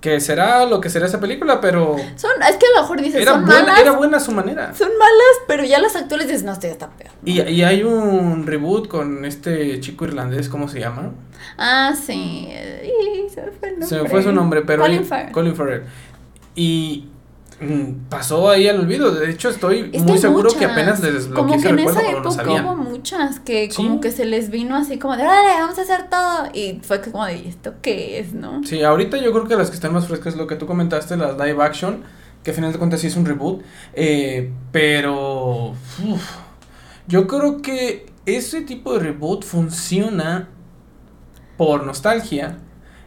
Que será lo que será esa película, pero. Son, es que a lo mejor dices, era son buena, malas. Era buena a su manera. Son malas, pero ya las actuales dices, no, estoy está peor. Y, y hay un reboot con este chico irlandés, ¿cómo se llama? Ah, sí. Y se me fue el nombre. Se me fue su nombre, pero. Colin Farrell. Colin Farrell. Y pasó ahí al olvido. De hecho, estoy muy seguro que apenas les desbloqueé Como que en esa época hubo muchas que como que se les vino así como de, dale, vamos a hacer todo. Y fue como de, ¿esto qué es, no? Sí, ahorita yo creo que las que están más frescas es lo que tú comentaste, las live action, que al final de cuentas sí es un reboot. Eh, pero, yo creo que ese tipo de reboot funciona por nostalgia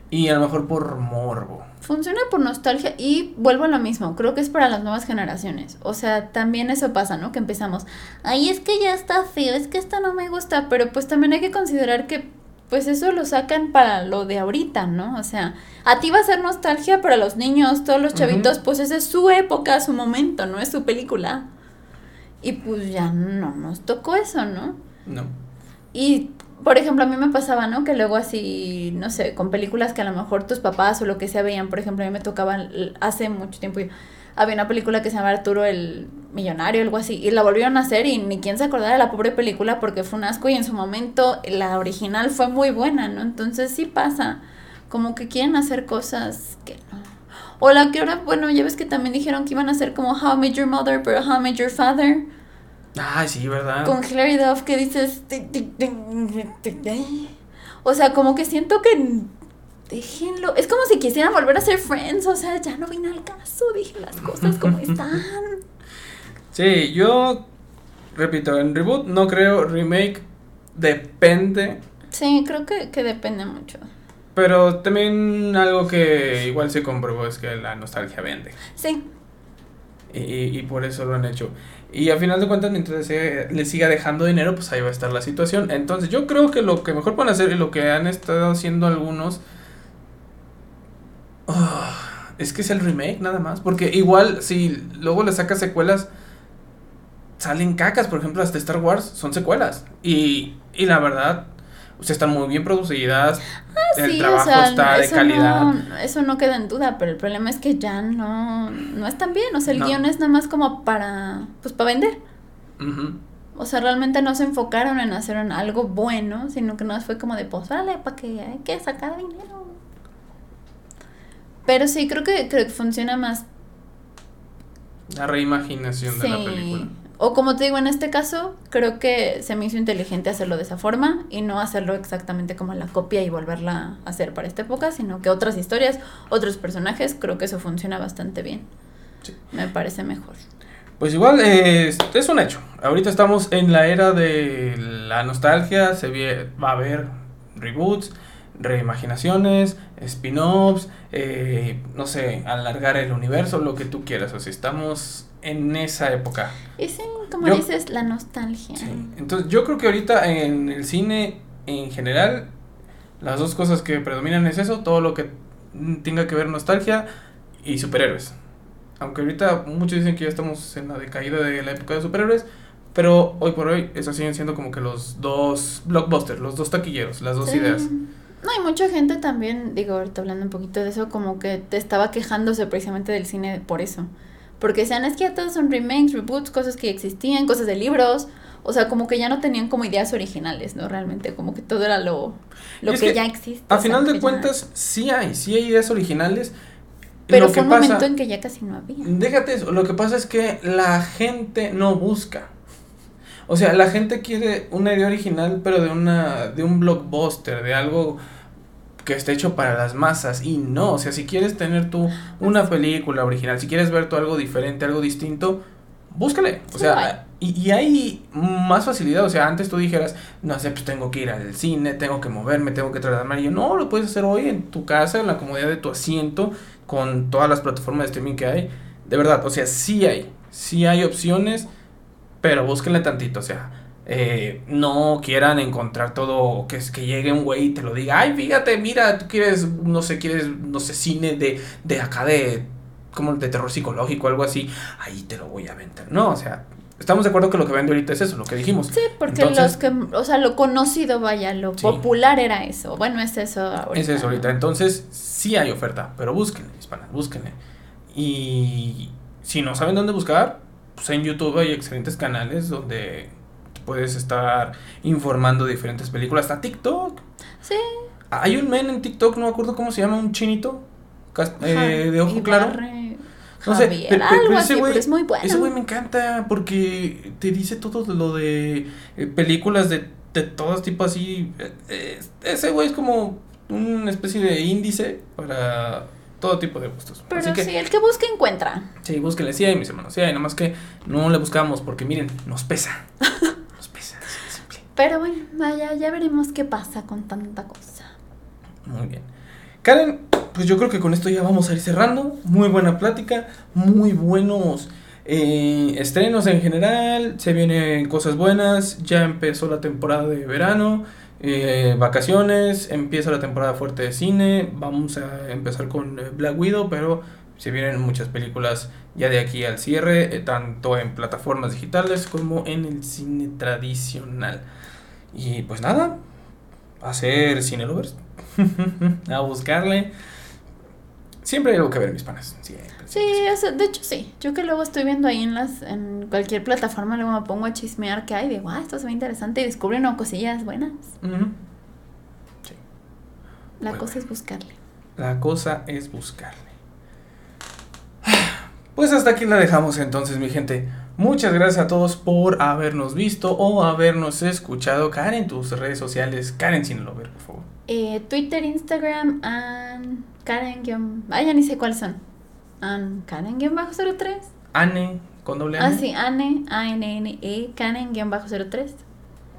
y a lo mejor por morbo. Funciona por nostalgia y vuelvo a lo mismo, creo que es para las nuevas generaciones. O sea, también eso pasa, ¿no? Que empezamos, ay, es que ya está feo, es que esto no me gusta, pero pues también hay que considerar que pues eso lo sacan para lo de ahorita, ¿no? O sea, a ti va a ser nostalgia, para los niños, todos los chavitos, pues esa es su época, su momento, ¿no? Es su película. Y pues ya no nos tocó eso, ¿no? No. Y, por ejemplo, a mí me pasaba, ¿no? Que luego así, no sé, con películas que a lo mejor tus papás o lo que sea veían, por ejemplo, a mí me tocaban hace mucho tiempo, había una película que se llama Arturo el Millonario, algo así, y la volvieron a hacer y ni quien se acordara de la pobre película porque fue un asco y en su momento la original fue muy buena, ¿no? Entonces sí pasa, como que quieren hacer cosas que no. O la que ahora, bueno, ya ves que también dijeron que iban a hacer como How I Your Mother, pero How I Your Father. Ah, sí, ¿verdad? Con Hilary Duff que dices... O sea, como que siento que... Déjenlo. Es como si quisieran volver a ser Friends. O sea, ya no vine al caso. Dije las cosas como [LAUGHS] están. Sí, yo repito, en reboot no creo, remake depende. Sí, creo que, que depende mucho. Pero también algo que igual se comprobó es que la nostalgia vende. Sí. Y, y por eso lo han hecho. Y a final de cuentas, mientras se, le siga dejando dinero, pues ahí va a estar la situación. Entonces yo creo que lo que mejor pueden hacer y lo que han estado haciendo algunos... ah, es que es el remake nada más. Porque igual si luego le sacas secuelas, salen cacas. Por ejemplo, hasta Star Wars son secuelas. Y, y la verdad, o sea, están muy bien producidas. el sí, trabajo o sea, está de calidad. No, eso no queda en duda, pero el problema es que ya no, no están bien. O sea, el No. guion es nada más como para, pues, para vender. O sea, realmente no se enfocaron en hacer algo bueno, sino que nada más fue como de, pues, órale, para que hay que sacar dinero. Pero sí, creo que, creo que funciona más. La reimaginación de la película. O como te digo, en este caso, creo que se me hizo inteligente hacerlo de esa forma y no hacerlo exactamente como la copia y volverla a hacer para esta época, sino que otras historias, otros personajes, creo que eso funciona bastante bien. Sí. Me parece mejor. Pues igual eh, es, un hecho. Ahorita estamos en la era de la nostalgia. Se va a haber reboots, reimaginaciones, spin-offs, eh, no sé, alargar el universo, lo que tú quieras. O sea, estamos en esa época. Sí, como Yo- dices, la nostalgia. Sí. Entonces yo creo que ahorita en el cine en general, las dos cosas que predominan es eso, todo lo que tenga que ver nostalgia y superhéroes. Aunque ahorita muchos dicen que ya estamos en la decaída de la época de superhéroes, pero hoy por hoy esos siguen siendo como que los dos blockbusters, los dos taquilleros, las dos Sí. ideas. No, hay mucha gente también, digo, ahorita hablando un poquito de eso, como que te estaba quejándose precisamente del cine por eso. Porque decían, es que ya todos son remakes, reboots, cosas que existían, cosas de libros. O sea, como que ya no tenían como ideas originales, ¿no? Realmente, como que todo era lo, lo que, que, ya existe. A sea, final de cuentas, sí hay, sí hay ideas originales. Pero Lo fue que un pasa- momento en que ya casi no había. Déjate eso, lo que pasa es que la gente no busca. O sea, la gente quiere una idea original, pero de una de un blockbuster, de algo que esté hecho para las masas y no, o sea, si quieres tener tú una película original, si quieres ver tú algo diferente, algo distinto, búscale. O sea, y, y hay más facilidad, o sea, antes tú dijeras, no sé, pues tengo que ir al cine, tengo que moverme, tengo que trasladarme, y yo, no, lo puedes hacer hoy en tu casa, en la comodidad de tu asiento, con todas las plataformas de streaming que hay. De verdad, o sea, sí hay, sí hay opciones, pero búsquenle tantito, o sea, eh, no quieran encontrar todo, que es que llegue un güey y te lo diga, ay, fíjate, mira, tú quieres, no sé, quieres, no sé, cine de, de acá de, como de terror psicológico, algo así, ahí te lo voy a vender. No, o sea, estamos de acuerdo que lo que vende ahorita es eso, lo que dijimos. Sí, porque Entonces- los que, o sea, lo conocido, vaya, lo Sí. popular era eso. Bueno, es eso ahorita. Es eso ahorita. Entonces, sí hay oferta, pero búsquenle, hispanas, búsquenle. Y si no saben dónde buscar, pues en YouTube hay excelentes canales donde puedes estar informando de diferentes películas. Hasta TikTok. Sí. Hay un men en TikTok, no me acuerdo cómo se llama, un chinito eh, de ojo claro. No sé, Javier, pero- pero ese güey- es muy bueno. Ese güey me encanta porque te dice todo lo de eh, películas de, de todos tipos así. Eh, eh, ese güey es como una especie de índice para todo tipo de gustos. Pero así que sí, el que busca encuentra. sí, búsquenle, sí hay, mis hermanos, sí hay, nada más que no le buscamos porque miren, nos pesa. [LAUGHS] Nos pesa, simple. Pero bueno, vaya, ya veremos qué pasa con tanta cosa. Muy bien. Karen, pues yo creo que con esto ya vamos a ir cerrando. Muy buena plática, muy buenos eh, estrenos en general. Se vienen cosas buenas. Ya empezó la temporada de verano. Eh, vacaciones, empieza la temporada fuerte de cine. Vamos a empezar con eh, Black Widow, pero se vienen muchas películas ya de aquí al cierre, tanto en plataformas digitales como en el cine tradicional. Y pues nada, a ser cine lovers, [LAUGHS] a buscarle. Siempre hay algo que ver, mis panas. Sí, o sea, de hecho sí. Yo que luego estoy viendo ahí en las en cualquier plataforma, luego me pongo a chismear que hay, digo, ah, esto se ve interesante y descubren unas cosillas buenas. Sí. La Muy cosa bueno. es buscarle. La cosa es buscarle. Pues hasta aquí la dejamos entonces, mi gente. Muchas gracias a todos por habernos visto o habernos escuchado. Karen, tus redes sociales. Karen sin lover, por favor. Eh, Twitter, Instagram, and Karen guión- Ah, ya ni sé cuáles son. An Karen guion bajo 03. Anne, con doble N. Ah, sí, Anne, A-N-N-E, Karen guion bajo 03.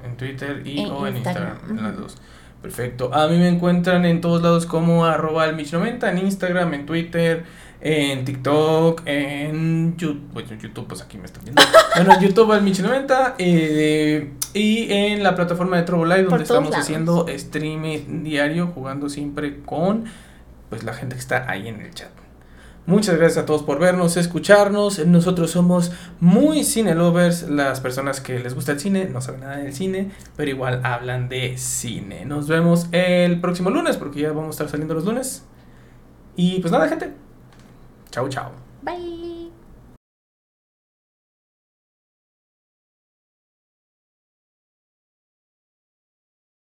En Twitter y En o en Instagram. Instagram, En las dos. Perfecto. A mí me encuentran en todos lados como arroba el Mich90, en Instagram, en Twitter, en TikTok, en YouTube. Bueno, en YouTube, pues aquí me están viendo. [LAUGHS] bueno, en YouTube al Mich90 eh, y en la plataforma de Trovo Live, donde estamos lados. haciendo streaming diario, jugando siempre con pues la gente que está ahí en el chat. Muchas gracias a todos por vernos, escucharnos. Nosotros somos muy cine lovers. Las personas que les gusta el cine no saben nada del cine, pero igual hablan de cine. Nos vemos el próximo lunes porque ya vamos a estar saliendo los lunes. Y pues nada, gente. Chau, chau. Bye.